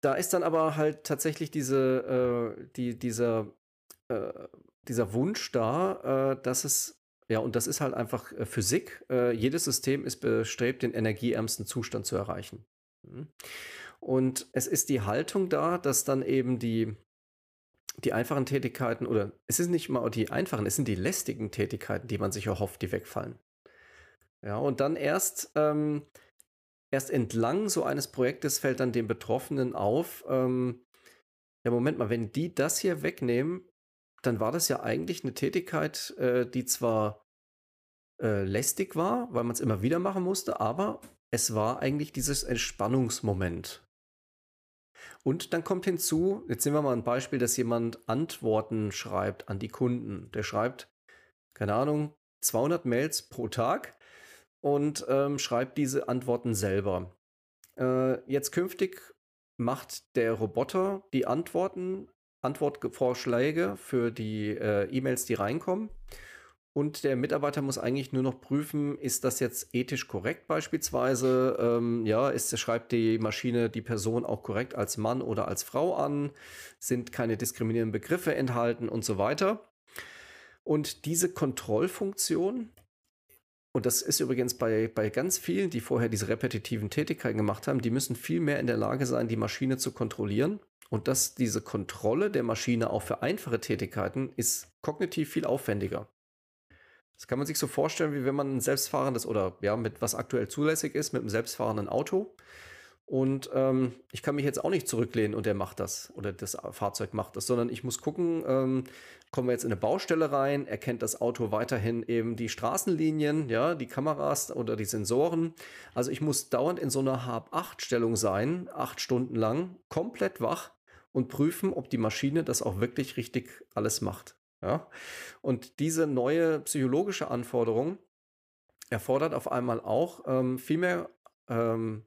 da ist dann aber halt tatsächlich diese, äh, die, dieser, äh, dieser Wunsch da, äh, dass es, ja, und das ist halt einfach äh, Physik. Äh, jedes System ist bestrebt, den energieärmsten Zustand zu erreichen. Mhm. Und es ist die Haltung da, dass dann eben die, die einfachen Tätigkeiten, oder es ist nicht mal die einfachen, es sind die lästigen Tätigkeiten, die man sich erhofft, die wegfallen. Ja, und dann erst ähm, erst entlang so eines Projektes fällt dann den Betroffenen auf, ähm, ja, Moment mal, wenn die das hier wegnehmen, dann war das ja eigentlich eine Tätigkeit, äh, die zwar äh, lästig war, weil man es immer wieder machen musste, aber es war eigentlich dieses Entspannungsmoment. Und dann kommt hinzu, jetzt nehmen wir mal ein Beispiel, dass jemand Antworten schreibt an die Kunden. Der schreibt, keine Ahnung, 200 Mails pro Tag und ähm, schreibt diese Antworten selber. Äh, jetzt künftig macht der Roboter die Antworten Antwortvorschläge für die äh, E-Mails, die reinkommen. Und der Mitarbeiter muss eigentlich nur noch prüfen, ist das jetzt ethisch korrekt beispielsweise? Ähm, ja, ist, schreibt die Maschine die Person auch korrekt als Mann oder als Frau an? Sind keine diskriminierenden Begriffe enthalten und so weiter? Und diese Kontrollfunktion, und das ist übrigens bei, bei ganz vielen, die vorher diese repetitiven Tätigkeiten gemacht haben, die müssen viel mehr in der Lage sein, die Maschine zu kontrollieren. Und dass diese Kontrolle der Maschine auch für einfache Tätigkeiten ist kognitiv viel aufwendiger. Das kann man sich so vorstellen, wie wenn man ein selbstfahrendes oder ja, mit was aktuell zulässig ist, mit einem selbstfahrenden Auto. Und ähm, ich kann mich jetzt auch nicht zurücklehnen und der macht das oder das Fahrzeug macht das, sondern ich muss gucken, ähm, kommen wir jetzt in eine Baustelle rein, erkennt das Auto weiterhin eben die Straßenlinien, ja, die Kameras oder die Sensoren. Also ich muss dauernd in so einer Hab-8-Stellung sein, acht Stunden lang, komplett wach und prüfen, ob die Maschine das auch wirklich richtig alles macht. Ja? Und diese neue psychologische Anforderung erfordert auf einmal auch ähm, viel mehr ähm,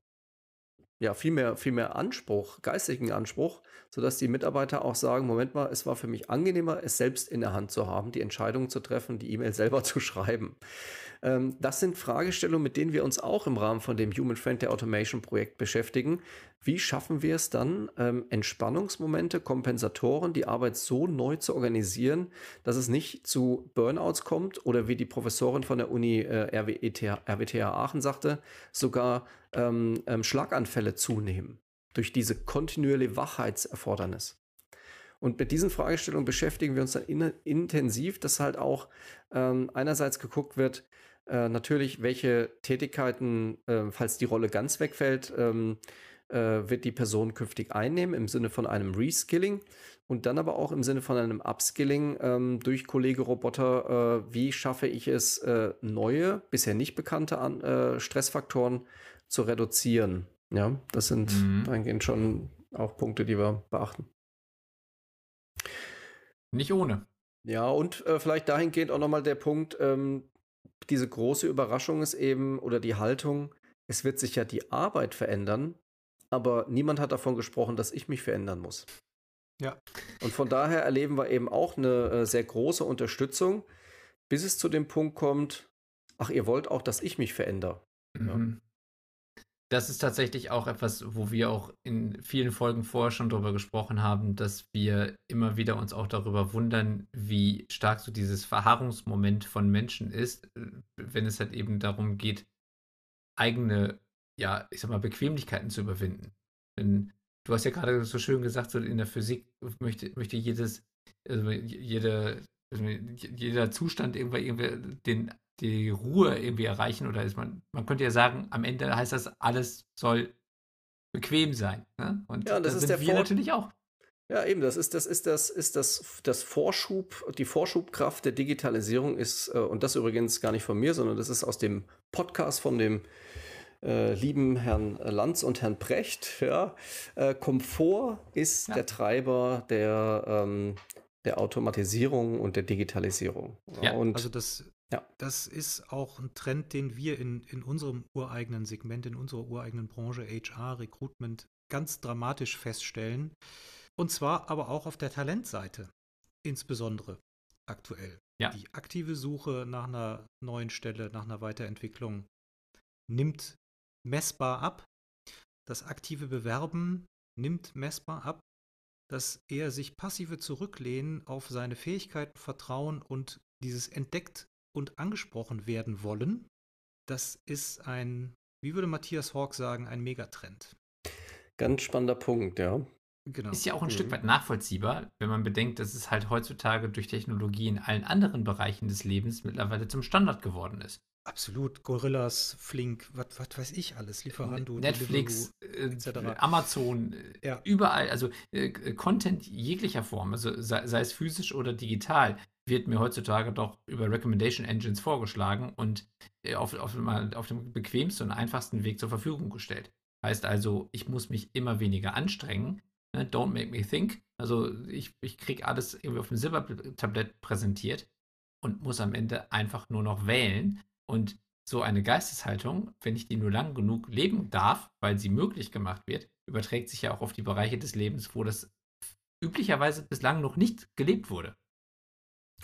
ja, viel mehr, viel mehr Anspruch, geistigen Anspruch, sodass die Mitarbeiter auch sagen, Moment mal, es war für mich angenehmer, es selbst in der Hand zu haben, die Entscheidung zu treffen, die E-Mail selber zu schreiben. Ähm, das sind Fragestellungen, mit denen wir uns auch im Rahmen von dem Human Friendly Automation Projekt beschäftigen. Wie schaffen wir es dann, ähm, Entspannungsmomente, Kompensatoren, die Arbeit so neu zu organisieren, dass es nicht zu Burnouts kommt oder wie die Professorin von der Uni äh, RWTH, RWTH Aachen sagte, sogar ähm, ähm, Schlaganfälle zunehmen durch diese kontinuierliche Wachheitserfordernis. Und mit diesen Fragestellungen beschäftigen wir uns dann in, intensiv, dass halt auch ähm, einerseits geguckt wird, äh, natürlich, welche Tätigkeiten, äh, falls die Rolle ganz wegfällt, ähm, äh, wird die Person künftig einnehmen im Sinne von einem Reskilling und dann aber auch im Sinne von einem Upskilling ähm, durch Kollege-Roboter. Äh, wie schaffe ich es, äh, neue, bisher nicht bekannte An Stressfaktoren zu reduzieren? Ja, das sind mhm. eingehend schon auch Punkte, die wir beachten. Nicht ohne. Ja, und äh, vielleicht dahingehend auch nochmal der Punkt, ähm, diese große Überraschung ist eben, oder die Haltung, es wird sich ja die Arbeit verändern, aber niemand hat davon gesprochen, dass ich mich verändern muss. Ja. Und von daher erleben wir eben auch eine äh, sehr große Unterstützung, bis es zu dem Punkt kommt, ach, ihr wollt auch, dass ich mich verändere. Mhm. Ja das ist tatsächlich auch etwas, wo wir auch in vielen Folgen vorher schon darüber gesprochen haben, dass wir immer wieder uns auch darüber wundern, wie stark so dieses Verharrungsmoment von Menschen ist, äh, wenn es halt eben darum geht, eigene, ja, ich sag mal, Bequemlichkeiten zu überwinden. Denn du hast ja gerade so schön gesagt, so in der Physik möchte, möchte jedes, also jede, also jeder Zustand irgendwie, irgendwie den die Ruhe irgendwie erreichen oder ist man, man könnte ja sagen, am Ende heißt das, alles soll bequem sein. Ne? Und ja, das, ist der wir Vor natürlich auch. Ja, eben, das ist das, ist das, ist das, das Vorschub, die Vorschubkraft der Digitalisierung ist, äh, und das übrigens gar nicht von mir, sondern das ist aus dem Podcast von dem äh, lieben Herrn Lanz und Herrn Precht. Ja. Äh, Komfort ist ja. der Treiber der, ähm, der Automatisierung und der Digitalisierung. Ja, und also das ja. Das ist auch ein Trend, den wir in, in unserem ureigenen Segment, in unserer ureigenen Branche HR, Recruitment ganz dramatisch feststellen. Und zwar aber auch auf der Talentseite, insbesondere aktuell. Ja. Die aktive Suche nach einer neuen Stelle, nach einer Weiterentwicklung nimmt messbar ab. Das aktive Bewerben nimmt messbar ab. Das eher sich passive Zurücklehnen auf seine Fähigkeiten vertrauen und dieses entdeckt und angesprochen werden wollen, das ist ein, wie würde Matthias Hawk sagen, ein Megatrend. Ganz spannender Punkt, ja. Genau. Ist ja auch ein mhm. Stück weit nachvollziehbar, wenn man bedenkt, dass es halt heutzutage durch Technologie in allen anderen Bereichen des Lebens mittlerweile zum Standard geworden ist. Absolut. Gorillas, Flink, was weiß ich alles, Lieferando, Netflix, Deliveroo, äh, Amazon, äh, ja. überall, also äh, Content jeglicher Form, also sei, sei, es physisch oder digital, wird mir heutzutage doch über Recommendation Engines vorgeschlagen und äh, auf, auf, auf dem bequemsten und einfachsten Weg zur Verfügung gestellt. Heißt also, ich muss mich immer weniger anstrengen. Ne? Don't make me think. Also ich, ich kriege alles irgendwie auf dem Silbertablett präsentiert und muss am Ende einfach nur noch wählen und so eine Geisteshaltung, wenn ich die nur lang genug leben darf, weil sie möglich gemacht wird, überträgt sich ja auch auf die Bereiche des Lebens, wo das üblicherweise bislang noch nicht gelebt wurde.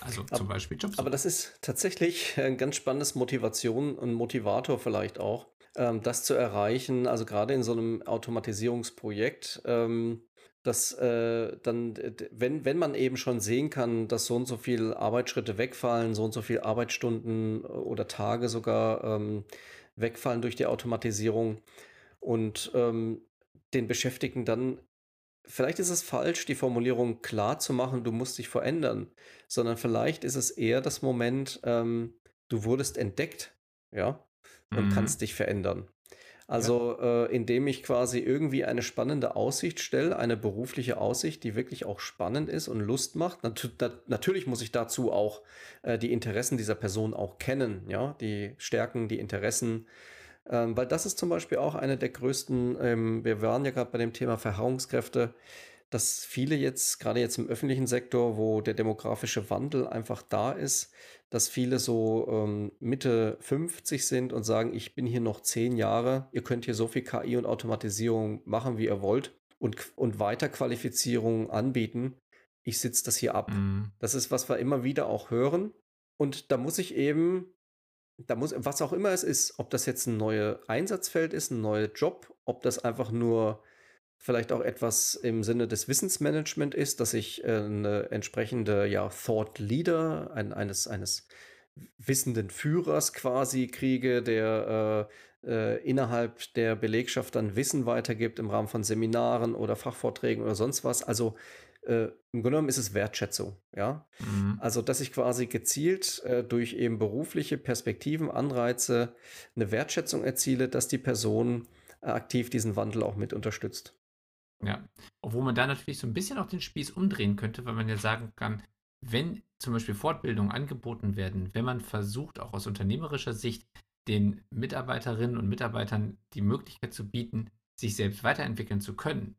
Also zum aber, Beispiel Jobs. Aber das ist tatsächlich ein ganz spannendes Motivation und Motivator vielleicht auch, ähm, das zu erreichen. Also gerade in so einem Automatisierungsprojekt, ähm, dass äh, dann, wenn, wenn man eben schon sehen kann, dass so und so viele Arbeitsschritte wegfallen, so und so viele Arbeitsstunden oder Tage sogar ähm, wegfallen durch die Automatisierung und ähm, den Beschäftigten dann vielleicht ist es falsch, die Formulierung klar zu machen, du musst dich verändern, sondern vielleicht ist es eher das Moment, ähm, du wurdest entdeckt, ja, und mhm. kannst dich verändern. Also ja. äh, indem ich quasi irgendwie eine spannende Aussicht stelle, eine berufliche Aussicht, die wirklich auch spannend ist und Lust macht. Nat nat natürlich muss ich dazu auch äh, die Interessen dieser Person auch kennen, ja, die Stärken, die Interessen, ähm, weil das ist zum Beispiel auch eine der größten, ähm, wir waren ja gerade bei dem Thema Verharrungskräfte, dass viele jetzt, gerade jetzt im öffentlichen Sektor, wo der demografische Wandel einfach da ist, dass viele so ähm, Mitte 50 sind und sagen, ich bin hier noch zehn Jahre, ihr könnt hier so viel KI und Automatisierung machen, wie ihr wollt und, und Weiterqualifizierung anbieten. Ich sitze das hier ab. Mhm. Das ist, was wir immer wieder auch hören. Und da muss ich eben da muss, was auch immer es ist, ob das jetzt ein neues Einsatzfeld ist, ein neuer Job, ob das einfach nur vielleicht auch etwas im Sinne des Wissensmanagement ist, dass ich äh, eine entsprechende ja, Thought Leader ein, eines, eines wissenden Führers quasi kriege, der äh, äh, innerhalb der Belegschaft dann Wissen weitergibt im Rahmen von Seminaren oder Fachvorträgen oder sonst was. Also äh, im Grunde genommen ist es Wertschätzung, ja. Mhm. Also, dass ich quasi gezielt äh, durch eben berufliche Perspektiven, Anreize eine Wertschätzung erziele, dass die Person äh, aktiv diesen Wandel auch mit unterstützt. Ja, obwohl man da natürlich so ein bisschen auch den Spieß umdrehen könnte, weil man ja sagen kann, wenn zum Beispiel Fortbildungen angeboten werden, wenn man versucht, auch aus unternehmerischer Sicht den Mitarbeiterinnen und Mitarbeitern die Möglichkeit zu bieten, sich selbst weiterentwickeln zu können,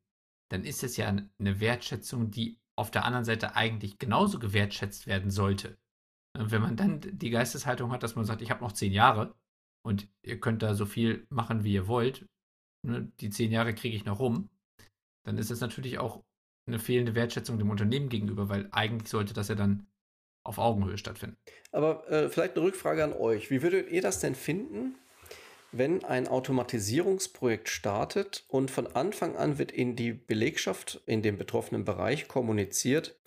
dann ist es ja eine Wertschätzung, die auf der anderen Seite eigentlich genauso gewertschätzt werden sollte. Wenn man dann die Geisteshaltung hat, dass man sagt, ich habe noch zehn Jahre und ihr könnt da so viel machen, wie ihr wollt, ne, die zehn Jahre kriege ich noch rum, dann ist das natürlich auch eine fehlende Wertschätzung dem Unternehmen gegenüber, weil eigentlich sollte das ja dann auf Augenhöhe stattfinden. Aber äh, vielleicht eine Rückfrage an euch. Wie würdet ihr das denn finden, wenn ein Automatisierungsprojekt startet und von Anfang an wird in die Belegschaft in dem betroffenen Bereich kommuniziert,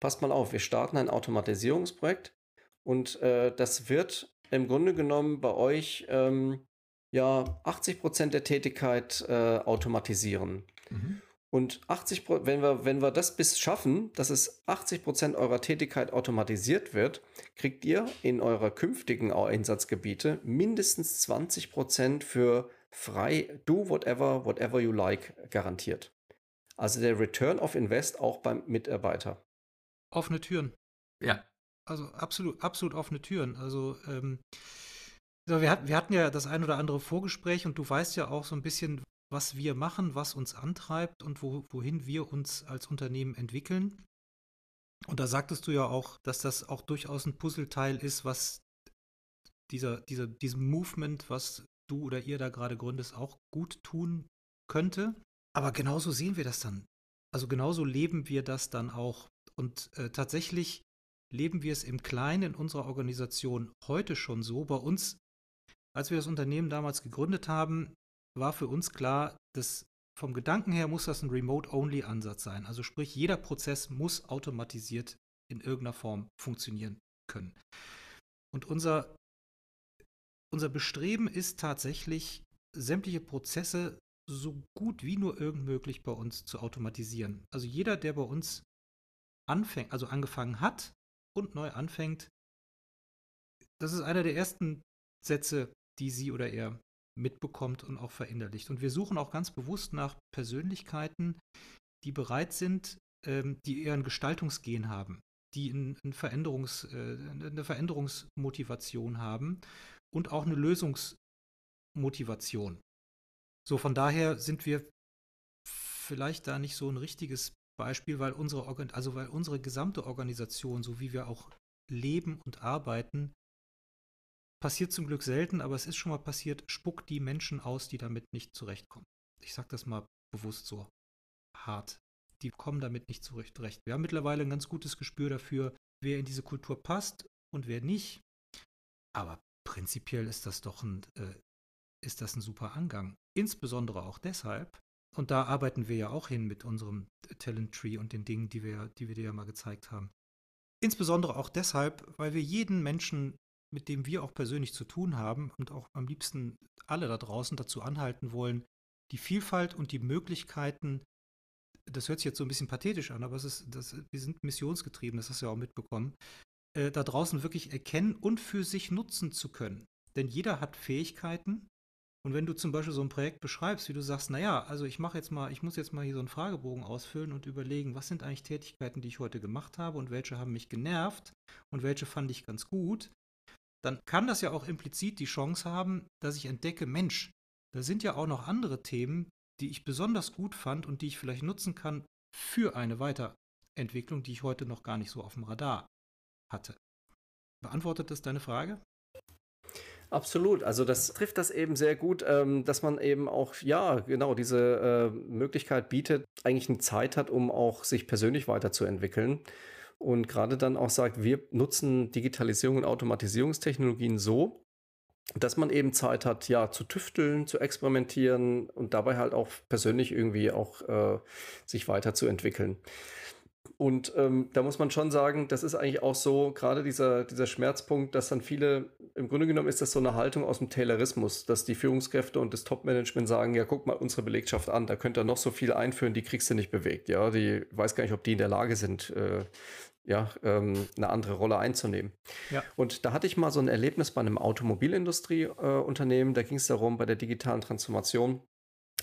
passt mal auf, wir starten ein Automatisierungsprojekt und äh, das wird im Grunde genommen bei euch ähm, ja 80 Prozent der Tätigkeit äh, automatisieren. Mhm. Und 80 wenn wir, wenn wir das bis schaffen, dass es 80 Prozent eurer Tätigkeit automatisiert wird, kriegt ihr in eurer künftigen Einsatzgebiete mindestens 20 Prozent für frei do whatever, whatever you like garantiert. Also der Return of Invest auch beim Mitarbeiter. Offene Türen. Ja. Also absolut, absolut offene Türen. Also ähm, wir, hatten, wir hatten ja das ein oder andere Vorgespräch und du weißt ja auch so ein bisschen, was wir machen, was uns antreibt und wo, wohin wir uns als Unternehmen entwickeln. Und da sagtest du ja auch, dass das auch durchaus ein Puzzleteil ist, was dieser, dieser, diesem Movement, was du oder ihr da gerade gründest, auch gut tun könnte. Aber genauso sehen wir das dann. Also genauso leben wir das dann auch. Und äh, tatsächlich leben wir es im Kleinen in unserer Organisation heute schon so. Bei uns, als wir das Unternehmen damals gegründet haben, war für uns klar, dass vom Gedanken her muss das ein Remote-Only-Ansatz sein. Also sprich, jeder Prozess muss automatisiert in irgendeiner Form funktionieren können. Und unser, unser Bestreben ist tatsächlich, sämtliche Prozesse so gut wie nur irgend möglich bei uns zu automatisieren. Also jeder, der bei uns anfängt, also angefangen hat und neu anfängt, das ist einer der ersten Sätze, die sie oder er mitbekommt und auch verinnerlicht. Und wir suchen auch ganz bewusst nach Persönlichkeiten, die bereit sind, ähm, die eher ein Gestaltungsgen haben, die ein, ein Veränderungs, äh, eine Veränderungsmotivation haben und auch eine Lösungsmotivation. So, von daher sind wir vielleicht da nicht so ein richtiges Beispiel, weil unsere, also weil unsere gesamte Organisation, so wie wir auch leben und arbeiten, Passiert zum Glück selten, aber es ist schon mal passiert, spuckt die Menschen aus, die damit nicht zurechtkommen. Ich sage das mal bewusst so hart. die kommen damit nicht zurecht. Wir haben mittlerweile ein ganz gutes Gespür dafür, wer in diese Kultur passt und wer nicht. Aber prinzipiell ist das doch ein, äh, ist das ein super Angang. Insbesondere auch deshalb, und da arbeiten wir ja auch hin mit unserem Talent Tree und den Dingen, die wir, die wir dir ja mal gezeigt haben. Insbesondere auch deshalb, weil wir jeden Menschen, mit dem wir auch persönlich zu tun haben und auch am liebsten alle da draußen dazu anhalten wollen, die Vielfalt und die Möglichkeiten, das hört sich jetzt so ein bisschen pathetisch an, aber es ist, das, wir sind missionsgetrieben, das hast du ja auch mitbekommen, äh, da draußen wirklich erkennen und für sich nutzen zu können. Denn jeder hat Fähigkeiten, und wenn du zum Beispiel so ein Projekt beschreibst, wie du sagst, naja, also ich mache jetzt mal, ich muss jetzt mal hier so einen Fragebogen ausfüllen und überlegen, was sind eigentlich Tätigkeiten, die ich heute gemacht habe und welche haben mich genervt und welche fand ich ganz gut, dann kann das ja auch implizit die Chance haben, dass ich entdecke, Mensch, da sind ja auch noch andere Themen, die ich besonders gut fand und die ich vielleicht nutzen kann für eine Weiterentwicklung, die ich heute noch gar nicht so auf dem Radar hatte. Beantwortet das deine Frage? Absolut. Also das trifft das eben sehr gut, ähm, dass man eben auch, ja, genau, diese äh, Möglichkeit bietet, eigentlich eine Zeit hat, um auch sich persönlich weiterzuentwickeln. Und gerade dann auch sagt, wir nutzen Digitalisierung und Automatisierungstechnologien so, dass man eben Zeit hat, ja, zu tüfteln, zu experimentieren und dabei halt auch persönlich irgendwie auch äh, sich weiterzuentwickeln. Und ähm, da muss man schon sagen, das ist eigentlich auch so, gerade dieser, dieser Schmerzpunkt, dass dann viele, im Grunde genommen ist das so eine Haltung aus dem Taylorismus, dass die Führungskräfte und das Top-Management sagen, ja, guck mal unsere Belegschaft an, da könnt ihr noch so viel einführen, die kriegst du nicht bewegt. Ja, die weiß gar nicht, ob die in der Lage sind, äh, ja, ähm, eine andere Rolle einzunehmen. Ja. Und da hatte ich mal so ein Erlebnis bei einem Automobilindustrieunternehmen, äh, da ging es darum, bei der digitalen Transformation,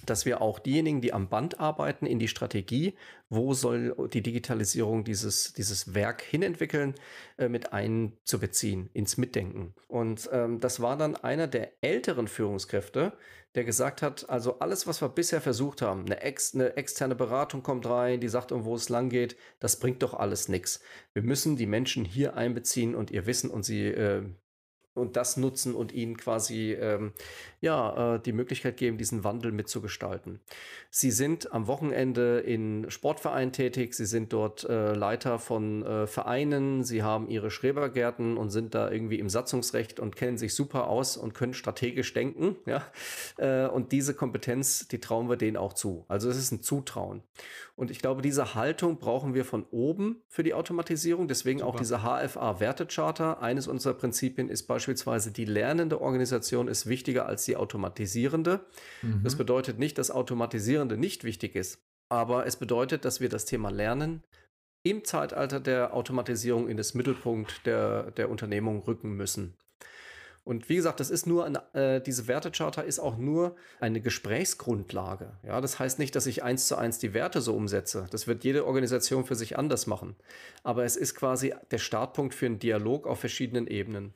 dass wir auch diejenigen, die am Band arbeiten, in die Strategie, wo soll die Digitalisierung dieses, dieses Werk hinentwickeln, äh, mit einzubeziehen, ins Mitdenken. Und ähm, das war dann einer der älteren Führungskräfte, der gesagt hat, also alles, was wir bisher versucht haben, eine, ex, eine externe Beratung kommt rein, die sagt, wo es lang geht, das bringt doch alles nichts. Wir müssen die Menschen hier einbeziehen und ihr Wissen und sie äh, und das nutzen und ihnen quasi ähm, ja, äh, die Möglichkeit geben, diesen Wandel mitzugestalten. Sie sind am Wochenende in Sportvereinen tätig, sie sind dort äh, Leiter von äh, Vereinen, sie haben ihre Schrebergärten und sind da irgendwie im Satzungsrecht und kennen sich super aus und können strategisch denken. Ja? Äh, und diese Kompetenz, die trauen wir denen auch zu. Also es ist ein Zutrauen. Und ich glaube, diese Haltung brauchen wir von oben für die Automatisierung. Deswegen Super. auch diese HFA-Wertecharter. Eines unserer Prinzipien ist beispielsweise, die lernende Organisation ist wichtiger als die automatisierende. Mhm. Das bedeutet nicht, dass automatisierende nicht wichtig ist. Aber es bedeutet, dass wir das Thema Lernen im Zeitalter der Automatisierung in das Mittelpunkt der, der Unternehmung rücken müssen. Und wie gesagt, das ist nur eine, äh, diese Wertecharta ist auch nur eine Gesprächsgrundlage. Ja, das heißt nicht, dass ich eins zu eins die Werte so umsetze. Das wird jede Organisation für sich anders machen. Aber es ist quasi der Startpunkt für einen Dialog auf verschiedenen Ebenen.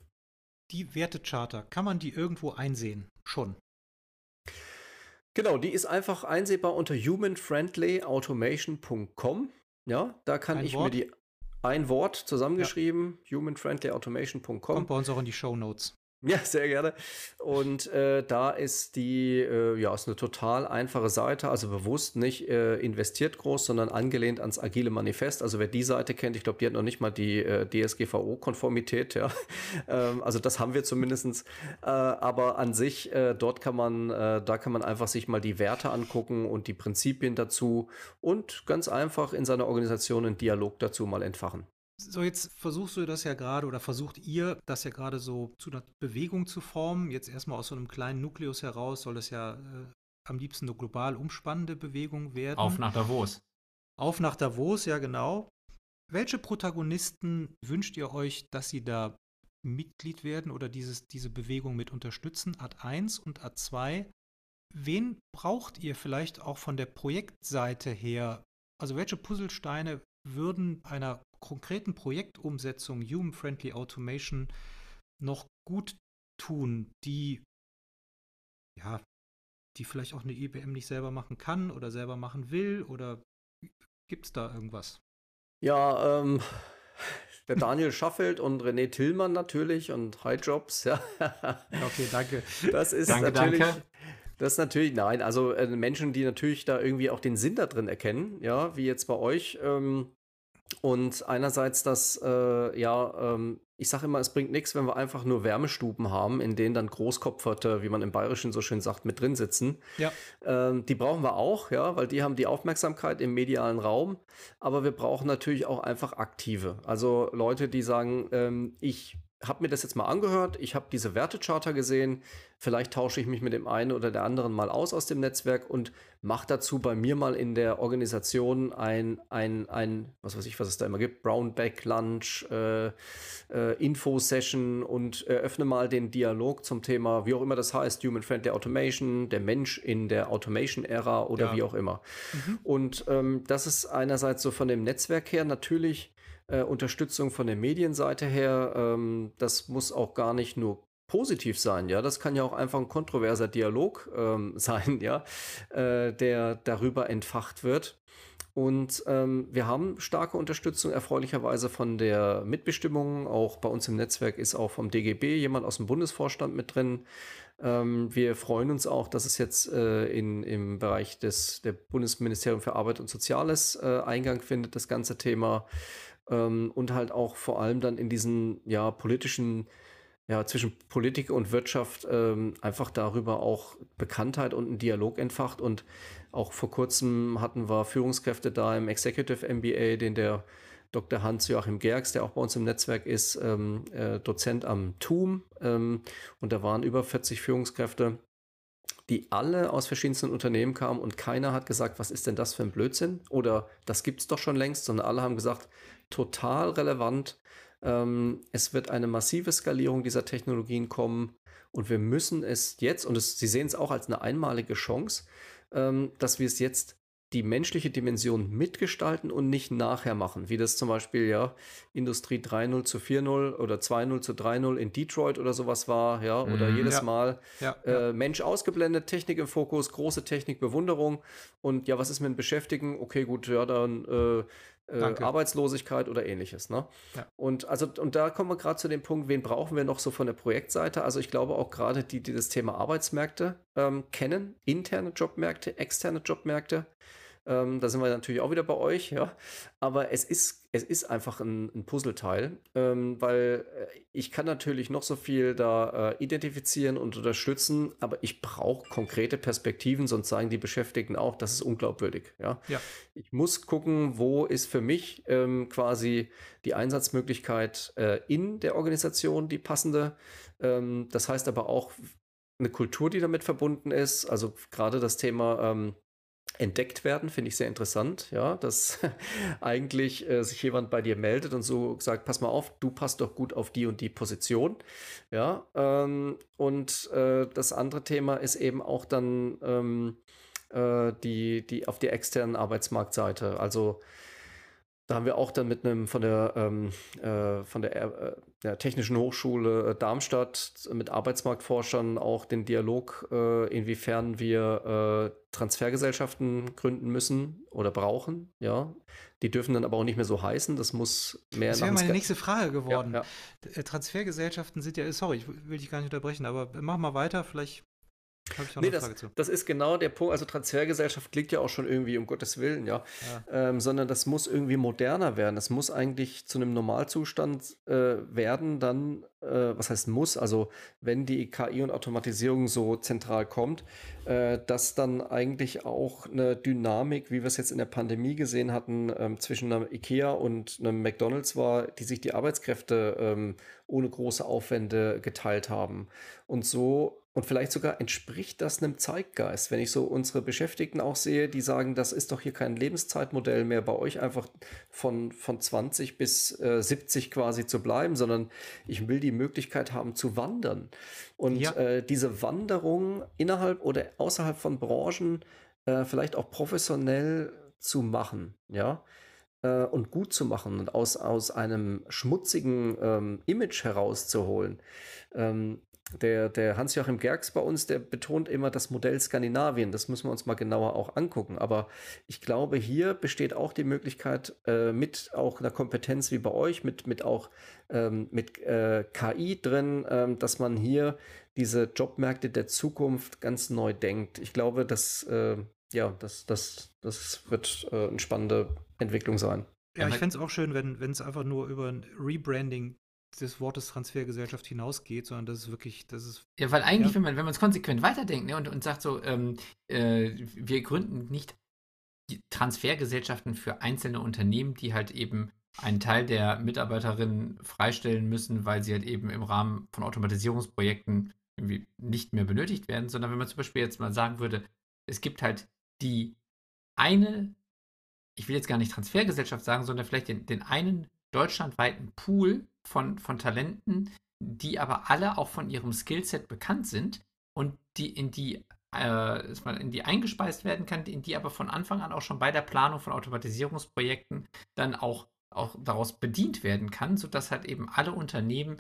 Die Wertecharta, kann man die irgendwo einsehen? Schon. Genau, die ist einfach einsehbar unter humanfriendlyautomation.com. Ja, da kann Ein ich Wort? mir die ein Wort zusammengeschrieben, ja. humanfriendlyautomation.com. Kommt bei uns auch in die Show Notes. Ja, sehr gerne. Und äh, da ist die, äh, ja, ist eine total einfache Seite, also bewusst nicht äh, investiert groß, sondern angelehnt ans agile Manifest. Also wer die Seite kennt, ich glaube, die hat noch nicht mal die äh, DSGVO-Konformität, ja. ähm, also das haben wir zumindestens. Äh, aber an sich, äh, dort kann man, äh, da kann man einfach sich mal die Werte angucken und die Prinzipien dazu und ganz einfach in seiner Organisation einen Dialog dazu mal entfachen. So, jetzt versuchst du das ja gerade oder versucht ihr das ja gerade so zu einer Bewegung zu formen. Jetzt erstmal aus so einem kleinen Nukleus heraus soll das ja äh, am liebsten eine global umspannende Bewegung werden. Auf nach Davos. Auf nach Davos, ja genau. Welche Protagonisten wünscht ihr euch, dass sie da Mitglied werden oder dieses, diese Bewegung mit unterstützen? Ad 1 und Ad 2. Wen braucht ihr vielleicht auch von der Projektseite her? Also welche Puzzlesteine würden einer konkreten Projektumsetzung Human-Friendly Automation noch gut tun, die ja, die vielleicht auch eine IBM nicht selber machen kann oder selber machen will? Oder gibt es da irgendwas? Ja, ähm, der Daniel Schaffelt und René Tillmann natürlich und High Jobs, ja. Okay, danke. Das ist danke, natürlich. Danke. Das natürlich, nein, also äh, Menschen, die natürlich da irgendwie auch den Sinn da drin erkennen, ja, wie jetzt bei euch. Ähm, und einerseits das, äh, ja, ähm, ich sage immer, es bringt nichts, wenn wir einfach nur Wärmestuben haben, in denen dann Großkopferte, wie man im Bayerischen so schön sagt, mit drin sitzen. Ja. Ähm, die brauchen wir auch, ja, weil die haben die Aufmerksamkeit im medialen Raum. Aber wir brauchen natürlich auch einfach aktive. Also Leute, die sagen, ähm, ich habe mir das jetzt mal angehört, ich habe diese Wertecharter gesehen, vielleicht tausche ich mich mit dem einen oder der anderen mal aus aus dem Netzwerk und mache dazu bei mir mal in der Organisation ein, ein, ein, was weiß ich, was es da immer gibt, Brownback Lunch, äh, äh, Info-Session und eröffne mal den Dialog zum Thema, wie auch immer das heißt, Human Friendly Automation, der Mensch in der Automation-Ära oder ja. wie auch immer. Mhm. Und ähm, das ist einerseits so von dem Netzwerk her natürlich äh, Unterstützung von der Medienseite her. Ähm, das muss auch gar nicht nur positiv sein, ja. Das kann ja auch einfach ein kontroverser Dialog ähm, sein, ja, äh, der darüber entfacht wird. Und ähm, wir haben starke Unterstützung erfreulicherweise von der Mitbestimmung. Auch bei uns im Netzwerk ist auch vom DGB jemand aus dem Bundesvorstand mit drin. Ähm, wir freuen uns auch, dass es jetzt äh, in, im Bereich des der Bundesministerium für Arbeit und Soziales äh, Eingang findet, das ganze Thema ähm, und halt auch vor allem dann in diesen ja politischen ja, zwischen Politik und Wirtschaft ähm, einfach darüber auch Bekanntheit und einen Dialog entfacht. Und auch vor kurzem hatten wir Führungskräfte da im Executive MBA, den der Dr. Hans-Joachim Gerks, der auch bei uns im Netzwerk ist, ähm, äh, Dozent am TUM. Ähm, und da waren über 40 Führungskräfte, die alle aus verschiedensten Unternehmen kamen und keiner hat gesagt, was ist denn das für ein Blödsinn? Oder das gibt es doch schon längst, sondern alle haben gesagt, total relevant. Ähm, es wird eine massive Skalierung dieser Technologien kommen und wir müssen es jetzt, und es, Sie sehen es auch als eine einmalige Chance, ähm, dass wir es jetzt die menschliche Dimension mitgestalten und nicht nachher machen, wie das zum Beispiel ja Industrie 3.0 zu 4.0 oder 2.0 zu 3.0 in Detroit oder sowas war, ja, oder mhm, jedes ja. Mal ja, äh, ja. Mensch ausgeblendet, Technik im Fokus, große Technik, Bewunderung und ja, was ist mit Beschäftigen? Okay, gut, ja, dann äh, äh, Arbeitslosigkeit oder ähnliches. Ne? Ja. Und also und da kommen wir gerade zu dem Punkt, wen brauchen wir noch so von der Projektseite? Also ich glaube auch gerade die, die das Thema Arbeitsmärkte ähm, kennen, interne Jobmärkte, externe Jobmärkte, ähm, da sind wir natürlich auch wieder bei euch, ja. Aber es ist, es ist einfach ein, ein Puzzleteil, ähm, weil äh, ich kann natürlich noch so viel da äh, identifizieren und unterstützen, aber ich brauche konkrete Perspektiven, sonst sagen die Beschäftigten auch, das ist unglaubwürdig, ja. ja. Ich muss gucken, wo ist für mich ähm, quasi die Einsatzmöglichkeit äh, in der Organisation die passende. Ähm, das heißt aber auch, eine Kultur, die damit verbunden ist. Also gerade das Thema ähm, entdeckt werden, finde ich sehr interessant, ja, dass eigentlich äh, sich jemand bei dir meldet und so sagt, pass mal auf, du passt doch gut auf die und die Position, ja, ähm, und äh, das andere Thema ist eben auch dann ähm, äh, die, die auf der externen Arbeitsmarktseite, also da haben wir auch dann mit einem von der, ähm, äh, von der, äh, der Technischen Hochschule äh, Darmstadt mit Arbeitsmarktforschern auch den Dialog, äh, inwiefern wir äh, Transfergesellschaften gründen müssen oder brauchen. Ja, die dürfen dann aber auch nicht mehr so heißen. Das muss mehr. Das wäre meine nächste Frage geworden. Ja, ja. Äh, Transfergesellschaften sind ja, sorry, ich will dich gar nicht unterbrechen, aber mach mal weiter. Vielleicht habe ich auch nee, eine Frage das, zu. Das ist genau der Punkt. Also Transfergesellschaft klingt ja auch schon irgendwie um Gottes Willen, ja. ja. Ähm, sondern das muss irgendwie moderner werden. Das muss eigentlich zu einem Normalzustand äh, werden, dann, äh, was heißt muss, also wenn die KI und Automatisierung so zentral kommt, äh, dass dann eigentlich auch eine Dynamik, wie wir es jetzt in der Pandemie gesehen hatten, ähm, zwischen einem IKEA und einem McDonalds war, die sich die Arbeitskräfte ähm, ohne große Aufwände geteilt haben. Und so und vielleicht sogar entspricht das einem Zeitgeist, wenn ich so unsere Beschäftigten auch sehe, die sagen, das ist doch hier kein Lebenszeitmodell mehr bei euch einfach von, von 20 bis äh, 70 quasi zu bleiben, sondern ich will die Möglichkeit haben zu wandern. Und ja. äh, diese Wanderung innerhalb oder außerhalb von Branchen äh, vielleicht auch professionell zu machen, ja äh, und gut zu machen und aus, aus einem schmutzigen ähm, Image herauszuholen. Ähm, der, der Hans-Joachim Gerks bei uns, der betont immer das Modell Skandinavien. Das müssen wir uns mal genauer auch angucken. Aber ich glaube, hier besteht auch die Möglichkeit, äh, mit auch einer Kompetenz wie bei euch, mit, mit auch ähm, mit äh, KI drin, ähm, dass man hier diese Jobmärkte der Zukunft ganz neu denkt. Ich glaube, dass äh, ja, das, das, das wird äh, eine spannende Entwicklung sein. Ja, ich fände es auch schön, wenn es einfach nur über ein Rebranding des Wortes Transfergesellschaft hinausgeht, sondern das ist wirklich, das ist. Ja, weil eigentlich, ja. wenn man wenn es konsequent weiterdenkt ne, und, und sagt so, ähm, äh, wir gründen nicht Transfergesellschaften für einzelne Unternehmen, die halt eben einen Teil der Mitarbeiterinnen freistellen müssen, weil sie halt eben im Rahmen von Automatisierungsprojekten irgendwie nicht mehr benötigt werden, sondern wenn man zum Beispiel jetzt mal sagen würde, es gibt halt die eine, ich will jetzt gar nicht Transfergesellschaft sagen, sondern vielleicht den, den einen deutschlandweiten Pool von, von Talenten, die aber alle auch von ihrem Skillset bekannt sind und die in die äh, in die eingespeist werden kann, in die aber von Anfang an auch schon bei der Planung von Automatisierungsprojekten dann auch, auch daraus bedient werden kann, sodass halt eben alle Unternehmen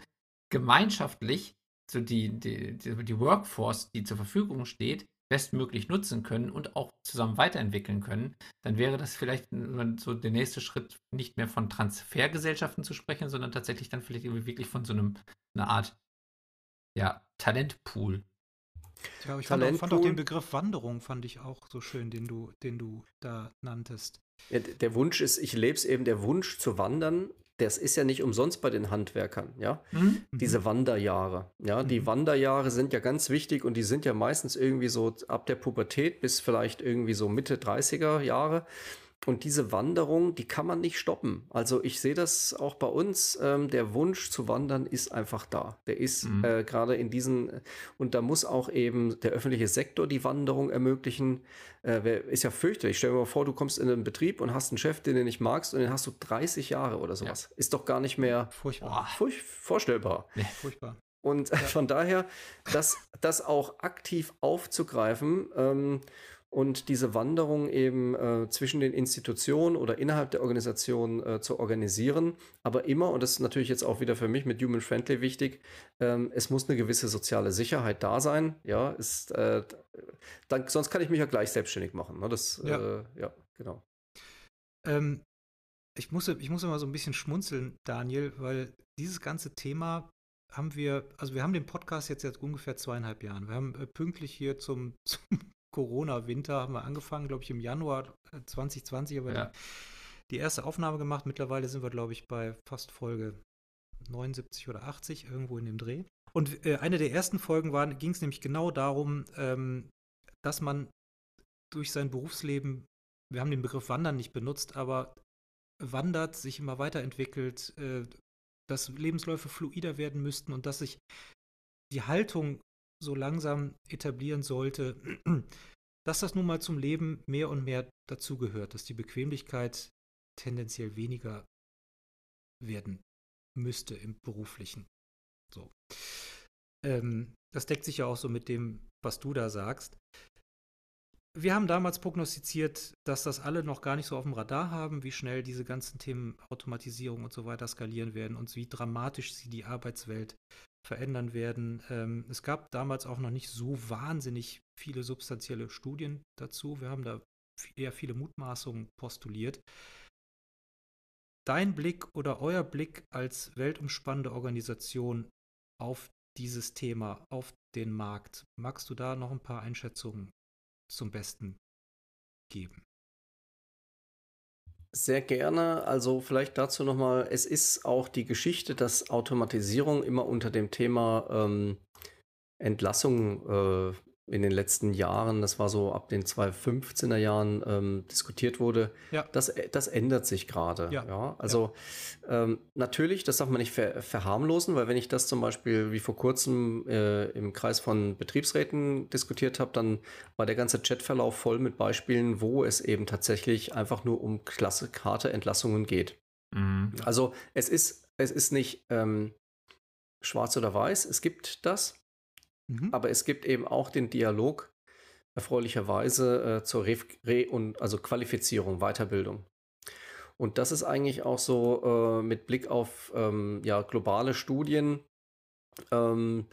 gemeinschaftlich so die, die, die, die Workforce, die zur Verfügung steht, bestmöglich nutzen können und auch zusammen weiterentwickeln können, dann wäre das vielleicht so der nächste Schritt, nicht mehr von Transfergesellschaften zu sprechen, sondern tatsächlich dann vielleicht irgendwie wirklich von so einem, einer Art ja, Talentpool. Ja, ich fand auch, fand auch, den Begriff Wanderung fand ich auch so schön, den du, den du da nanntest. Ja, der Wunsch ist, ich lebe es eben, der Wunsch zu wandern das ist ja nicht umsonst bei den Handwerkern, ja. Mhm. Diese Wanderjahre. Ja, mhm. die Wanderjahre sind ja ganz wichtig und die sind ja meistens irgendwie so ab der Pubertät bis vielleicht irgendwie so Mitte 30er Jahre. Und diese Wanderung, die kann man nicht stoppen. Also ich sehe das auch bei uns. Ähm, der Wunsch zu wandern ist einfach da. Der ist mhm. äh, gerade in diesen, und da muss auch eben der öffentliche Sektor die Wanderung ermöglichen. Äh, ist ja fürchterlich. Stell dir mal vor, du kommst in einen Betrieb und hast einen Chef, den du nicht magst und den hast du 30 Jahre oder sowas. Ja. Ist doch gar nicht mehr furchtbar. Furch vorstellbar. Nee. Furchtbar. Und ja. von daher, das, das auch aktiv aufzugreifen, ähm, und diese Wanderung eben äh, zwischen den Institutionen oder innerhalb der Organisation äh, zu organisieren. Aber immer, und das ist natürlich jetzt auch wieder für mich mit Human Friendly wichtig, ähm, es muss eine gewisse soziale Sicherheit da sein. Ja, ist, äh, dann, sonst kann ich mich ja gleich selbstständig machen. Ne? Das, ja. Äh, ja, genau. Ähm, ich, muss, ich muss immer so ein bisschen schmunzeln, Daniel, weil dieses ganze Thema haben wir, also wir haben den Podcast jetzt seit ungefähr zweieinhalb Jahren. Wir haben äh, pünktlich hier zum, zum Corona-Winter haben wir angefangen, glaube ich, im Januar 2020, äh, aber ja. die, die, erste Aufnahme gemacht. Mittlerweile sind wir, glaube ich, bei fast Folge 79 oder 80, irgendwo in dem Dreh. Und äh, eine der ersten Folgen ging es nämlich genau darum, ähm, dass man durch sein Berufsleben, wir haben den Begriff Wandern nicht benutzt, aber wandert, sich immer weiterentwickelt, äh, dass Lebensläufe fluider werden müssten und dass sich die Haltung so langsam etablieren sollte, dass das nun mal zum Leben mehr und mehr dazugehört, dass die Bequemlichkeit tendenziell weniger werden müsste im beruflichen. So. Ähm, das deckt sich ja auch so mit dem, was du da sagst. Wir haben damals prognostiziert, dass das alle noch gar nicht so auf dem Radar haben, wie schnell diese ganzen Themen Automatisierung und so weiter skalieren werden und wie dramatisch sie die Arbeitswelt verändern werden. Ähm, es gab damals auch noch nicht so wahnsinnig viele substanzielle Studien dazu. Wir haben da eher viele Mutmaßungen postuliert. Dein Blick oder euer Blick als weltumspannende Organisation auf dieses Thema, auf den Markt, magst du da noch ein paar Einschätzungen zum Besten geben? Sehr gerne. Also vielleicht dazu nochmal, es ist auch die Geschichte, dass Automatisierung immer unter dem Thema ähm, Entlassung äh, in den letzten Jahren, das war so ab den 2015er Jahren, ähm, diskutiert wurde, ja. das, das ändert sich gerade. Ja. ja. Also ja. Ähm, natürlich, das darf man nicht ver verharmlosen, weil wenn ich das zum Beispiel wie vor kurzem äh, im Kreis von Betriebsräten diskutiert habe, dann war der ganze Chatverlauf voll mit Beispielen, wo es eben tatsächlich einfach nur um klasse, harte Entlassungen geht. Mhm. Also es ist, es ist nicht ähm, schwarz oder weiß, es gibt das. Mhm. Aber es gibt eben auch den Dialog, erfreulicherweise, äh, zur Re-, Re und also Qualifizierung, Weiterbildung. Und das ist eigentlich auch so äh, mit Blick auf ähm, ja, globale Studien ähm,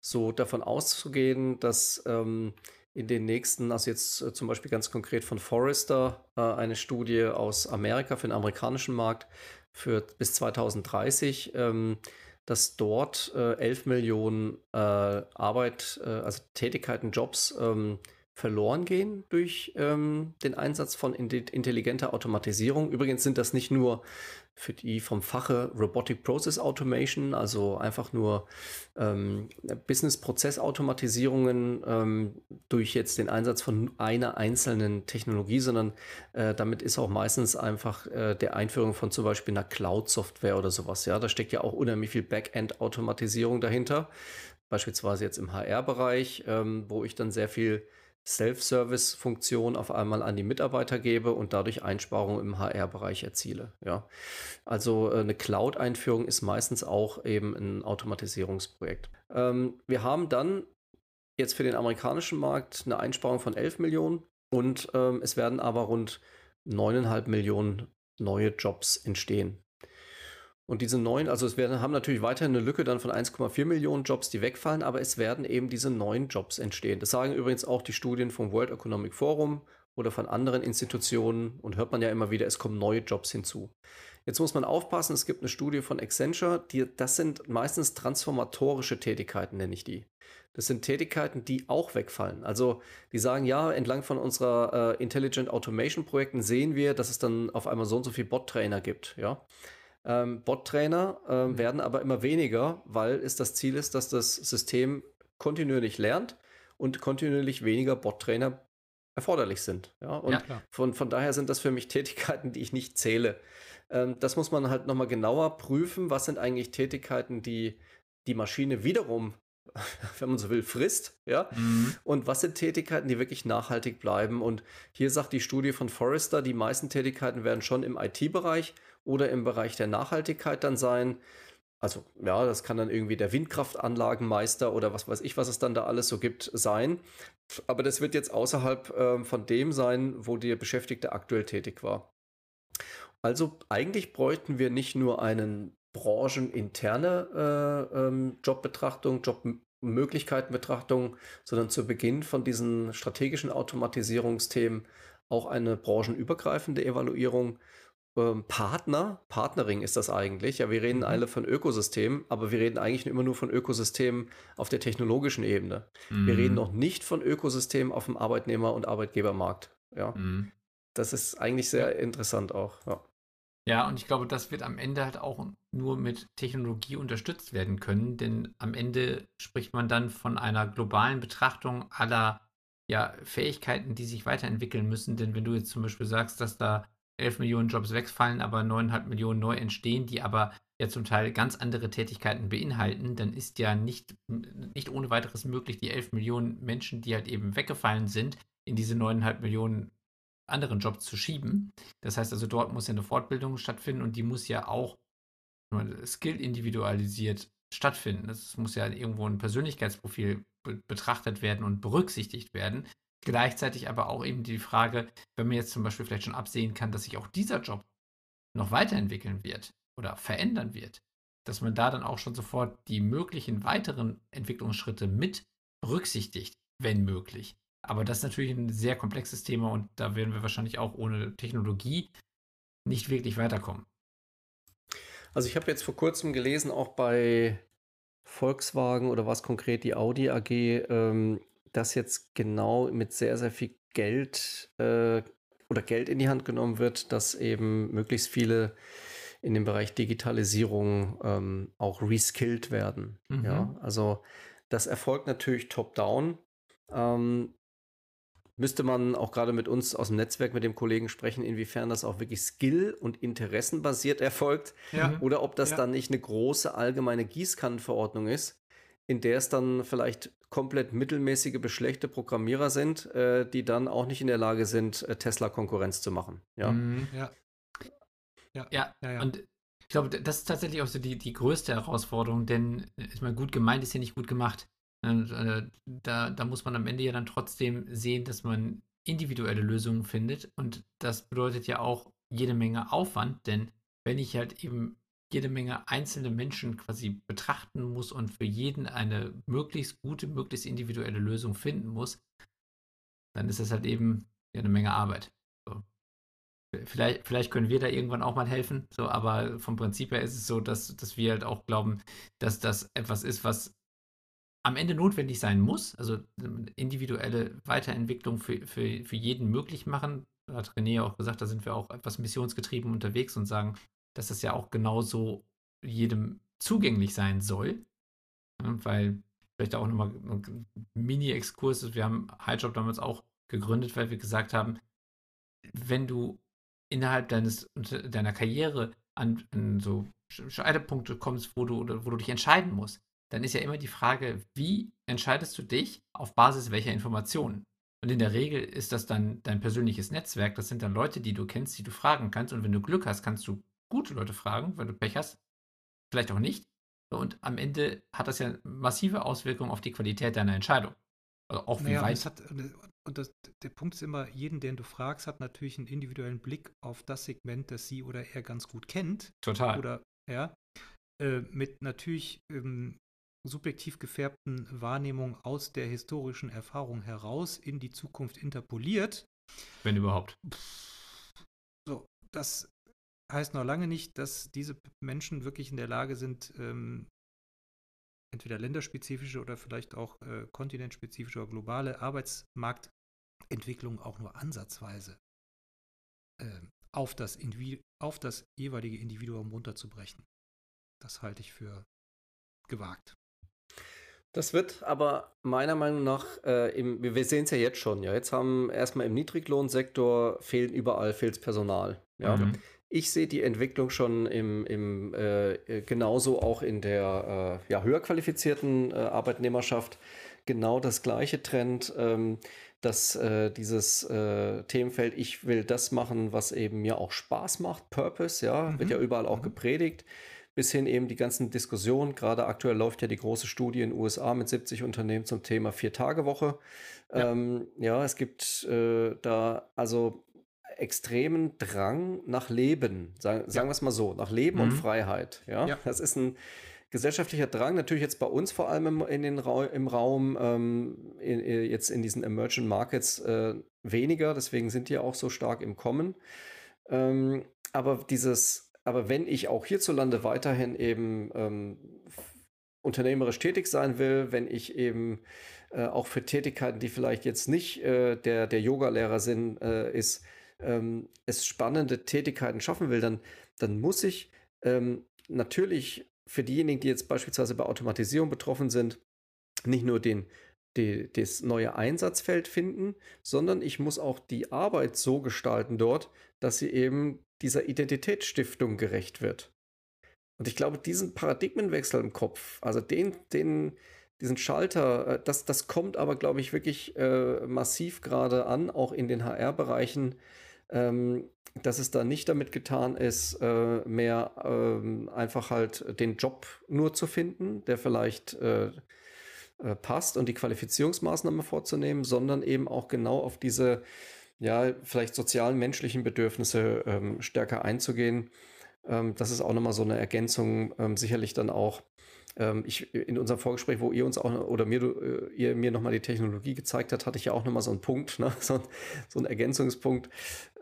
so davon auszugehen, dass ähm, in den nächsten, also jetzt äh, zum Beispiel ganz konkret von Forrester, äh, eine Studie aus Amerika für den amerikanischen Markt für bis 2030, ähm, dass dort äh, 11 Millionen äh, Arbeit, äh, also Tätigkeiten, Jobs ähm, verloren gehen durch ähm, den Einsatz von intelligenter Automatisierung. Übrigens sind das nicht nur für die vom Fache Robotic Process Automation, also einfach nur ähm, Business-Prozessautomatisierungen ähm, durch jetzt den Einsatz von einer einzelnen Technologie, sondern äh, damit ist auch meistens einfach äh, der Einführung von zum Beispiel einer Cloud-Software oder sowas. Ja, da steckt ja auch unheimlich viel Backend-Automatisierung dahinter. Beispielsweise jetzt im HR-Bereich, ähm, wo ich dann sehr viel Self-Service-Funktion auf einmal an die Mitarbeiter gebe und dadurch Einsparungen im HR-Bereich erziele. Ja. Also äh, eine Cloud-Einführung ist meistens auch eben ein Automatisierungsprojekt. Ähm, wir haben dann jetzt für den amerikanischen Markt eine Einsparung von 11 Millionen und ähm, es werden aber rund 9,5 Millionen neue Jobs entstehen. Und diese neuen, also es werden, haben natürlich weiterhin eine Lücke dann von 1,4 Millionen Jobs, die wegfallen, aber es werden eben diese neuen Jobs entstehen. Das sagen übrigens auch die Studien vom World Economic Forum oder von anderen Institutionen und hört man ja immer wieder, es kommen neue Jobs hinzu. Jetzt muss man aufpassen, es gibt eine Studie von Accenture, die, das sind meistens transformatorische Tätigkeiten, nenne ich die. Das sind Tätigkeiten, die auch wegfallen. Also die sagen, ja, entlang von unserer äh, Intelligent Automation Projekten sehen wir, dass es dann auf einmal so und so viel Bot-Trainer gibt. Ja, ähm, Bot-Trainer äh, mhm. werden aber immer weniger, weil es das Ziel ist, dass das System kontinuierlich lernt und kontinuierlich weniger Bot-Trainer erforderlich sind. Ja? Und ja, von, von daher sind das für mich Tätigkeiten, die ich nicht zähle. Ähm, das muss man halt nochmal genauer prüfen. Was sind eigentlich Tätigkeiten, die die Maschine wiederum wenn man so will, frisst, ja. Mhm. Und was sind Tätigkeiten, die wirklich nachhaltig bleiben? Und hier sagt die Studie von Forrester, die meisten Tätigkeiten werden schon im IT-Bereich oder im Bereich der Nachhaltigkeit dann sein. Also ja, das kann dann irgendwie der Windkraftanlagenmeister oder was weiß ich, was es dann da alles so gibt, sein. Aber das wird jetzt außerhalb äh, von dem sein, wo der Beschäftigte aktuell tätig war. Also eigentlich bräuchten wir nicht nur einen brancheninterne äh, ähm, Jobbetrachtung, Jobmöglichkeitenbetrachtung, sondern zu Beginn von diesen strategischen Automatisierungsthemen auch eine branchenübergreifende Evaluierung. Ähm, Partner, Partnering ist das eigentlich. Ja, wir reden mhm. alle von Ökosystemen, aber wir reden eigentlich immer nur von Ökosystemen auf der technologischen Ebene. Mhm. Wir reden mhm. noch nicht von Ökosystemen auf dem Arbeitnehmer- und Arbeitgebermarkt. Ja. Mhm. Das ist eigentlich sehr interessant auch. Ja. Ja, und ich glaube, das wird am Ende halt auch nur mit Technologie unterstützt werden können, denn am Ende spricht man dann von einer globalen Betrachtung aller ja, Fähigkeiten, die sich weiterentwickeln müssen. Denn wenn du jetzt zum Beispiel sagst, dass da 11 Millionen Jobs wegfallen, aber 9,5 Millionen neu entstehen, die aber ja zum Teil ganz andere Tätigkeiten beinhalten, dann ist ja nicht, nicht ohne weiteres möglich, die 11 Millionen Menschen, die halt eben weggefallen sind, in diese 9,5 Millionen anderen Jobs zu schieben. Das heißt also, dort muss ja eine Fortbildung stattfinden und die muss ja auch skill individualisiert stattfinden. Es muss ja irgendwo ein Persönlichkeitsprofil be betrachtet werden und berücksichtigt werden. Gleichzeitig aber auch eben die Frage, wenn man jetzt zum Beispiel vielleicht schon absehen kann, dass sich auch dieser Job noch weiterentwickeln wird oder verändern wird, dass man da dann auch schon sofort die möglichen weiteren Entwicklungsschritte mit berücksichtigt, wenn möglich. Aber das ist natürlich ein sehr komplexes Thema und da werden wir wahrscheinlich auch ohne Technologie nicht wirklich weiterkommen. Also ich habe jetzt vor kurzem gelesen, auch bei Volkswagen oder was konkret die Audi AG, ähm, dass jetzt genau mit sehr, sehr viel Geld äh, oder Geld in die Hand genommen wird, dass eben möglichst viele in dem Bereich Digitalisierung ähm, auch reskilled werden. Mhm. Ja, also das erfolgt natürlich top-down. Ähm, müsste man auch gerade mit uns aus dem Netzwerk mit dem Kollegen sprechen, inwiefern das auch wirklich skill- und interessenbasiert erfolgt ja. oder ob das ja. dann nicht eine große allgemeine Gießkannenverordnung ist, in der es dann vielleicht komplett mittelmäßige, beschlechte Programmierer sind, äh, die dann auch nicht in der Lage sind, äh, Tesla Konkurrenz zu machen. Ja. Mhm. ja. Ja. ja. ja, Und ich glaube, das ist tatsächlich auch so die, die größte Herausforderung, denn ist mal gut gemeint, ist ja nicht gut gemacht. Und, äh, da, da muss man am Ende ja dann trotzdem sehen, dass man individuelle Lösungen findet. Und das bedeutet ja auch jede Menge Aufwand, denn wenn ich halt eben jede Menge einzelne Menschen quasi betrachten muss und für jeden eine möglichst gute, möglichst individuelle Lösung finden muss, dann ist das halt eben eine Menge Arbeit. So. Vielleicht, vielleicht können wir da irgendwann auch mal helfen, so, aber vom Prinzip her ist es so, dass, dass wir halt auch glauben, dass das etwas ist, was am Ende notwendig sein muss, also individuelle Weiterentwicklung für, für, für jeden möglich machen. Da hat René auch gesagt, da sind wir auch etwas missionsgetrieben unterwegs und sagen, dass das ja auch genauso jedem zugänglich sein soll. weil vielleicht auch nochmal ein Mini-Exkurs Wir haben Highjob damals auch gegründet, weil wir gesagt haben, wenn du innerhalb deines, deiner Karriere an, an so Scheidepunkte kommst, wo du, wo du dich entscheiden musst, dann ist ja immer die Frage, wie entscheidest du dich auf Basis welcher Informationen? Und in der Regel ist das dann dein persönliches Netzwerk. Das sind dann Leute, die du kennst, die du fragen kannst. Und wenn du Glück hast, kannst du gute Leute fragen. Wenn du Pech hast, vielleicht auch nicht. Und am Ende hat das ja massive Auswirkungen auf die Qualität deiner Entscheidung. Also auch wie naja, weit. Hat, und das, der Punkt ist immer, jeden, den du fragst, hat natürlich einen individuellen Blick auf das Segment, das sie oder er ganz gut kennt. Total. Oder ja. Äh, mit natürlich ähm, subjektiv gefärbten Wahrnehmungen aus der historischen Erfahrung heraus in die Zukunft interpoliert. Wenn überhaupt. So, das heißt noch lange nicht, dass diese Menschen wirklich in der Lage sind, ähm, entweder länderspezifische oder vielleicht auch äh, kontinentspezifische oder globale Arbeitsmarktentwicklung auch nur ansatzweise äh, auf, das auf das jeweilige Individuum runterzubrechen. Das halte ich für gewagt. Das wird aber meiner Meinung nach, äh, im, wir sehen es ja jetzt schon, ja. Jetzt haben erstmal im Niedriglohnsektor fehlen überall fehlts Personal. Ja. Mhm. Ich sehe die Entwicklung schon im, im äh, genauso auch in der äh, ja, höher qualifizierten äh, Arbeitnehmerschaft genau das gleiche Trend, ähm, dass äh, dieses äh, Themenfeld, ich will das machen, was eben mir auch Spaß macht, Purpose, ja, mhm. wird ja überall auch mhm. gepredigt bis hin eben die ganzen Diskussionen. Gerade aktuell läuft ja die große Studie in den USA mit 70 Unternehmen zum Thema Vier-Tage-Woche. Ja. Ähm, ja. es gibt äh, da also extremen Drang nach Leben, sagen, sagen wir es mal so, nach Leben mhm. und Freiheit. Ja? ja? das ist ein gesellschaftlicher Drang, natürlich jetzt bei uns vor allem im, in den Ra im Raum, ähm, in, jetzt in diesen Emerging Markets äh, weniger, deswegen sind die auch so stark im Kommen. Ähm, aber dieses aber wenn ich auch hierzulande weiterhin eben ähm, unternehmerisch tätig sein will, wenn ich eben äh, auch für Tätigkeiten, die vielleicht jetzt nicht äh, der, der Yoga-Lehrer sind, äh, ist, ähm, es spannende Tätigkeiten schaffen will, dann, dann muss ich ähm, natürlich für diejenigen, die jetzt beispielsweise bei Automatisierung betroffen sind, nicht nur den, die, das neue Einsatzfeld finden, sondern ich muss auch die Arbeit so gestalten dort, dass sie eben dieser Identitätsstiftung gerecht wird. Und ich glaube, diesen Paradigmenwechsel im Kopf, also den, den, diesen Schalter, äh, das, das kommt aber, glaube ich, wirklich äh, massiv gerade an, auch in den HR-Bereichen, ähm, dass es da nicht damit getan ist, äh, mehr ähm, einfach halt den Job nur zu finden, der vielleicht äh, äh passt und die Qualifizierungsmaßnahme vorzunehmen, sondern eben auch genau auf diese ja, vielleicht sozialen, menschlichen Bedürfnisse ähm, stärker einzugehen. Ähm, das ist auch nochmal so eine Ergänzung, ähm, sicherlich dann auch. Ähm, ich, in unserem Vorgespräch, wo ihr uns auch oder mir, äh, ihr mir nochmal die Technologie gezeigt habt, hatte ich ja auch nochmal so einen Punkt, ne? so, so einen Ergänzungspunkt,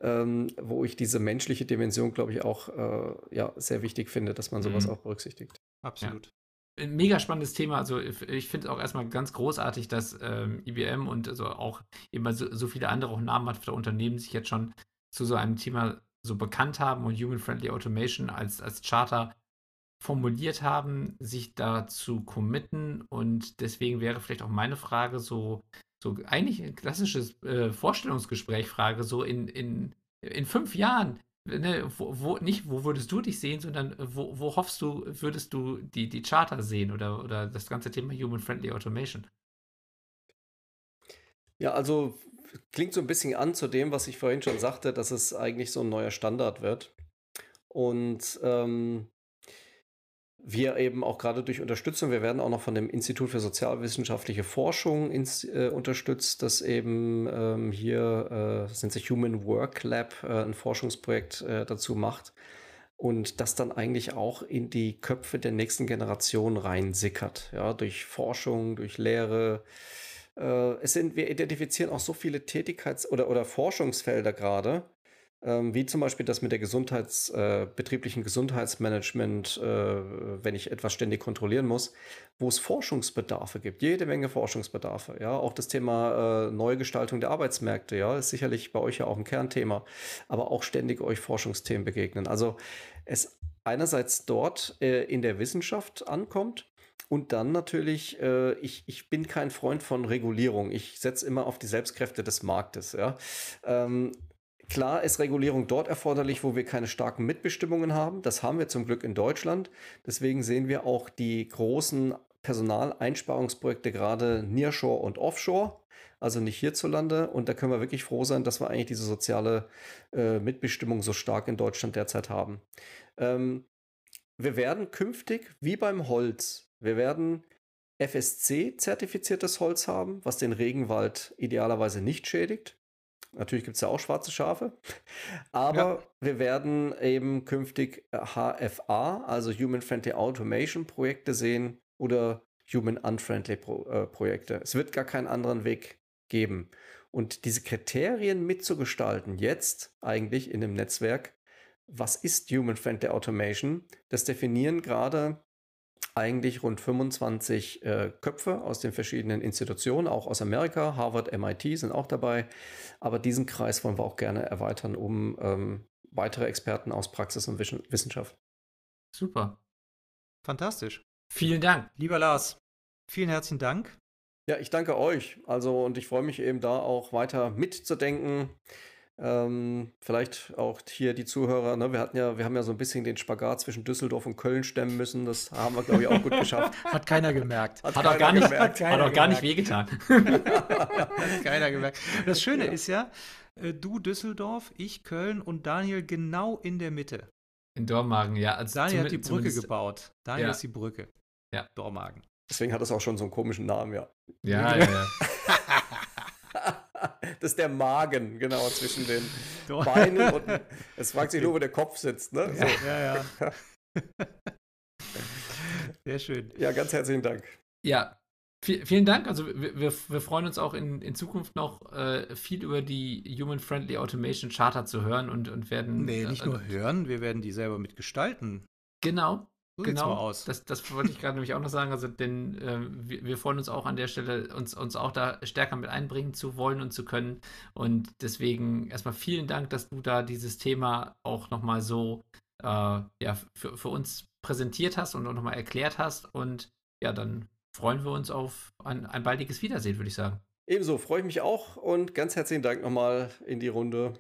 ähm, wo ich diese menschliche Dimension, glaube ich, auch äh, ja, sehr wichtig finde, dass man sowas mhm. auch berücksichtigt. Absolut. Ja ein mega spannendes Thema. Also ich finde es auch erstmal ganz großartig, dass ähm, IBM und also auch immer so, so, viele andere auch namhafte Unternehmen sich jetzt schon zu so einem Thema so bekannt haben und Human Friendly Automation als, als Charter formuliert haben, sich dazu committen. Und deswegen wäre vielleicht auch meine Frage so, so eigentlich ein klassisches äh, Vorstellungsgespräch-Frage, so in, in, in fünf Jahren ne, wo, wo, nicht, wo würdest du dich sehen, sondern wo, wo hoffst du, würdest du die, die Charter sehen oder, oder das ganze Thema Human Friendly Automation? Ja, also klingt so ein bisschen an zu dem, was ich vorhin schon sagte, dass es eigentlich so ein neuer Standard wird. Und ähm, wir eben auch gerade durch Unterstützung, wir werden auch noch von dem Institut für sozialwissenschaftliche Forschung ins, äh, unterstützt, das eben ähm, hier, äh, nennt sich Human Work Lab, äh, ein Forschungsprojekt äh, dazu macht. und das dann eigentlich auch in die Köpfe der nächsten Generation reinsickert, ja, durch Forschung, durch Lehre. Äh, es sind, wir identifizieren auch so viele Tätigkeits- oder, oder Forschungsfelder gerade, wie zum Beispiel das mit der Gesundheits, äh, betrieblichen Gesundheitsmanagement, äh, wenn ich etwas ständig kontrollieren muss, wo es Forschungsbedarfe gibt, jede Menge Forschungsbedarfe. Ja, auch das Thema äh, Neugestaltung der Arbeitsmärkte, ja, ist sicherlich bei euch ja auch ein Kernthema, aber auch ständig euch Forschungsthemen begegnen. Also es einerseits dort äh, in der Wissenschaft ankommt, und dann natürlich, äh, ich, ich bin kein Freund von Regulierung. Ich setze immer auf die Selbstkräfte des Marktes. Ja? Ähm, Klar ist Regulierung dort erforderlich, wo wir keine starken Mitbestimmungen haben. Das haben wir zum Glück in Deutschland. Deswegen sehen wir auch die großen Personaleinsparungsprojekte gerade Nearshore und Offshore, also nicht hierzulande. Und da können wir wirklich froh sein, dass wir eigentlich diese soziale äh, Mitbestimmung so stark in Deutschland derzeit haben. Ähm, wir werden künftig, wie beim Holz, wir werden FSC-zertifiziertes Holz haben, was den Regenwald idealerweise nicht schädigt. Natürlich gibt es ja auch schwarze Schafe. Aber ja. wir werden eben künftig HFA, also Human Friendly Automation Projekte sehen oder Human Unfriendly Pro äh, Projekte. Es wird gar keinen anderen Weg geben. Und diese Kriterien mitzugestalten, jetzt eigentlich in dem Netzwerk, was ist Human Friendly Automation, das definieren gerade eigentlich rund 25 äh, Köpfe aus den verschiedenen Institutionen, auch aus Amerika, Harvard, MIT sind auch dabei. Aber diesen Kreis wollen wir auch gerne erweitern, um ähm, weitere Experten aus Praxis und Wissenschaft. Super. Fantastisch. Vielen Dank. Lieber Lars, vielen herzlichen Dank. Ja, ich danke euch. Also, und ich freue mich eben da auch weiter mitzudenken. Ähm, vielleicht auch hier die Zuhörer, ne? wir hatten ja, wir haben ja so ein bisschen den Spagat zwischen Düsseldorf und Köln stemmen müssen. Das haben wir, glaube ich, auch gut geschafft. Hat keiner gemerkt. Hat, hat auch gar nicht, gemerkt. Hat, hat auch gar nicht wehgetan. hat keiner gemerkt. Das Schöne ja. ist ja, äh, du Düsseldorf, ich Köln und Daniel genau in der Mitte. In Dormagen, ja. Also Daniel hat die Brücke gebaut. Daniel ja. ist die Brücke. Ja. Dormagen. Deswegen hat es auch schon so einen komischen Namen, ja. Ja, ja, ja. Das ist der Magen, genau, zwischen den Beinen und es fragt sich nur, wo der Kopf sitzt, ne? So. Ja, ja. ja. Sehr schön. Ja, ganz herzlichen Dank. Ja, vielen Dank. Also wir, wir, wir, freuen uns auch in, in Zukunft noch äh, viel über die Human Friendly Automation Charter zu hören und, und werden. Nee, nicht äh, nur hören, wir werden die selber mitgestalten. Genau. So genau, aus. Das, das wollte ich gerade nämlich auch noch sagen. Also, denn äh, wir, wir, freuen uns auch an der Stelle, uns, uns auch da stärker mit einbringen zu wollen und zu können. Und deswegen erstmal vielen Dank, dass du da dieses Thema auch nochmal so äh, ja, für, für uns präsentiert hast und nochmal erklärt hast. Und ja, dann freuen wir uns auf ein, ein baldiges Wiedersehen, würde ich sagen. Ebenso freue ich mich auch und ganz herzlichen Dank nochmal in die Runde.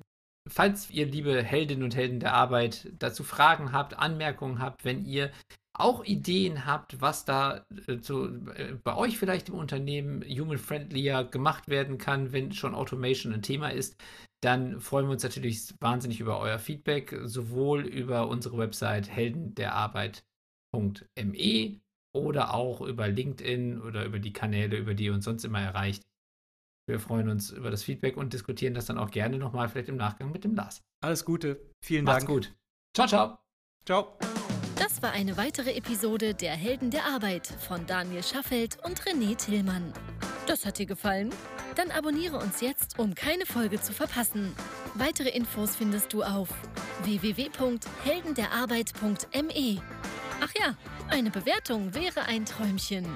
Falls ihr, liebe Heldinnen und Helden der Arbeit, dazu Fragen habt, Anmerkungen habt, wenn ihr auch Ideen habt, was da äh, zu, äh, bei euch vielleicht im Unternehmen human-friendlier gemacht werden kann, wenn schon Automation ein Thema ist, dann freuen wir uns natürlich wahnsinnig über euer Feedback, sowohl über unsere Website heldenderarbeit.me oder auch über LinkedIn oder über die Kanäle, über die ihr uns sonst immer erreicht. Wir freuen uns über das Feedback und diskutieren das dann auch gerne nochmal, vielleicht im Nachgang mit dem Lars. Alles Gute. Vielen Macht's Dank. gut. Ciao, ciao. Ciao. Das war eine weitere Episode der Helden der Arbeit von Daniel Schaffelt und René Tillmann. Das hat dir gefallen? Dann abonniere uns jetzt, um keine Folge zu verpassen. Weitere Infos findest du auf www.heldenderarbeit.me. Ach ja, eine Bewertung wäre ein Träumchen.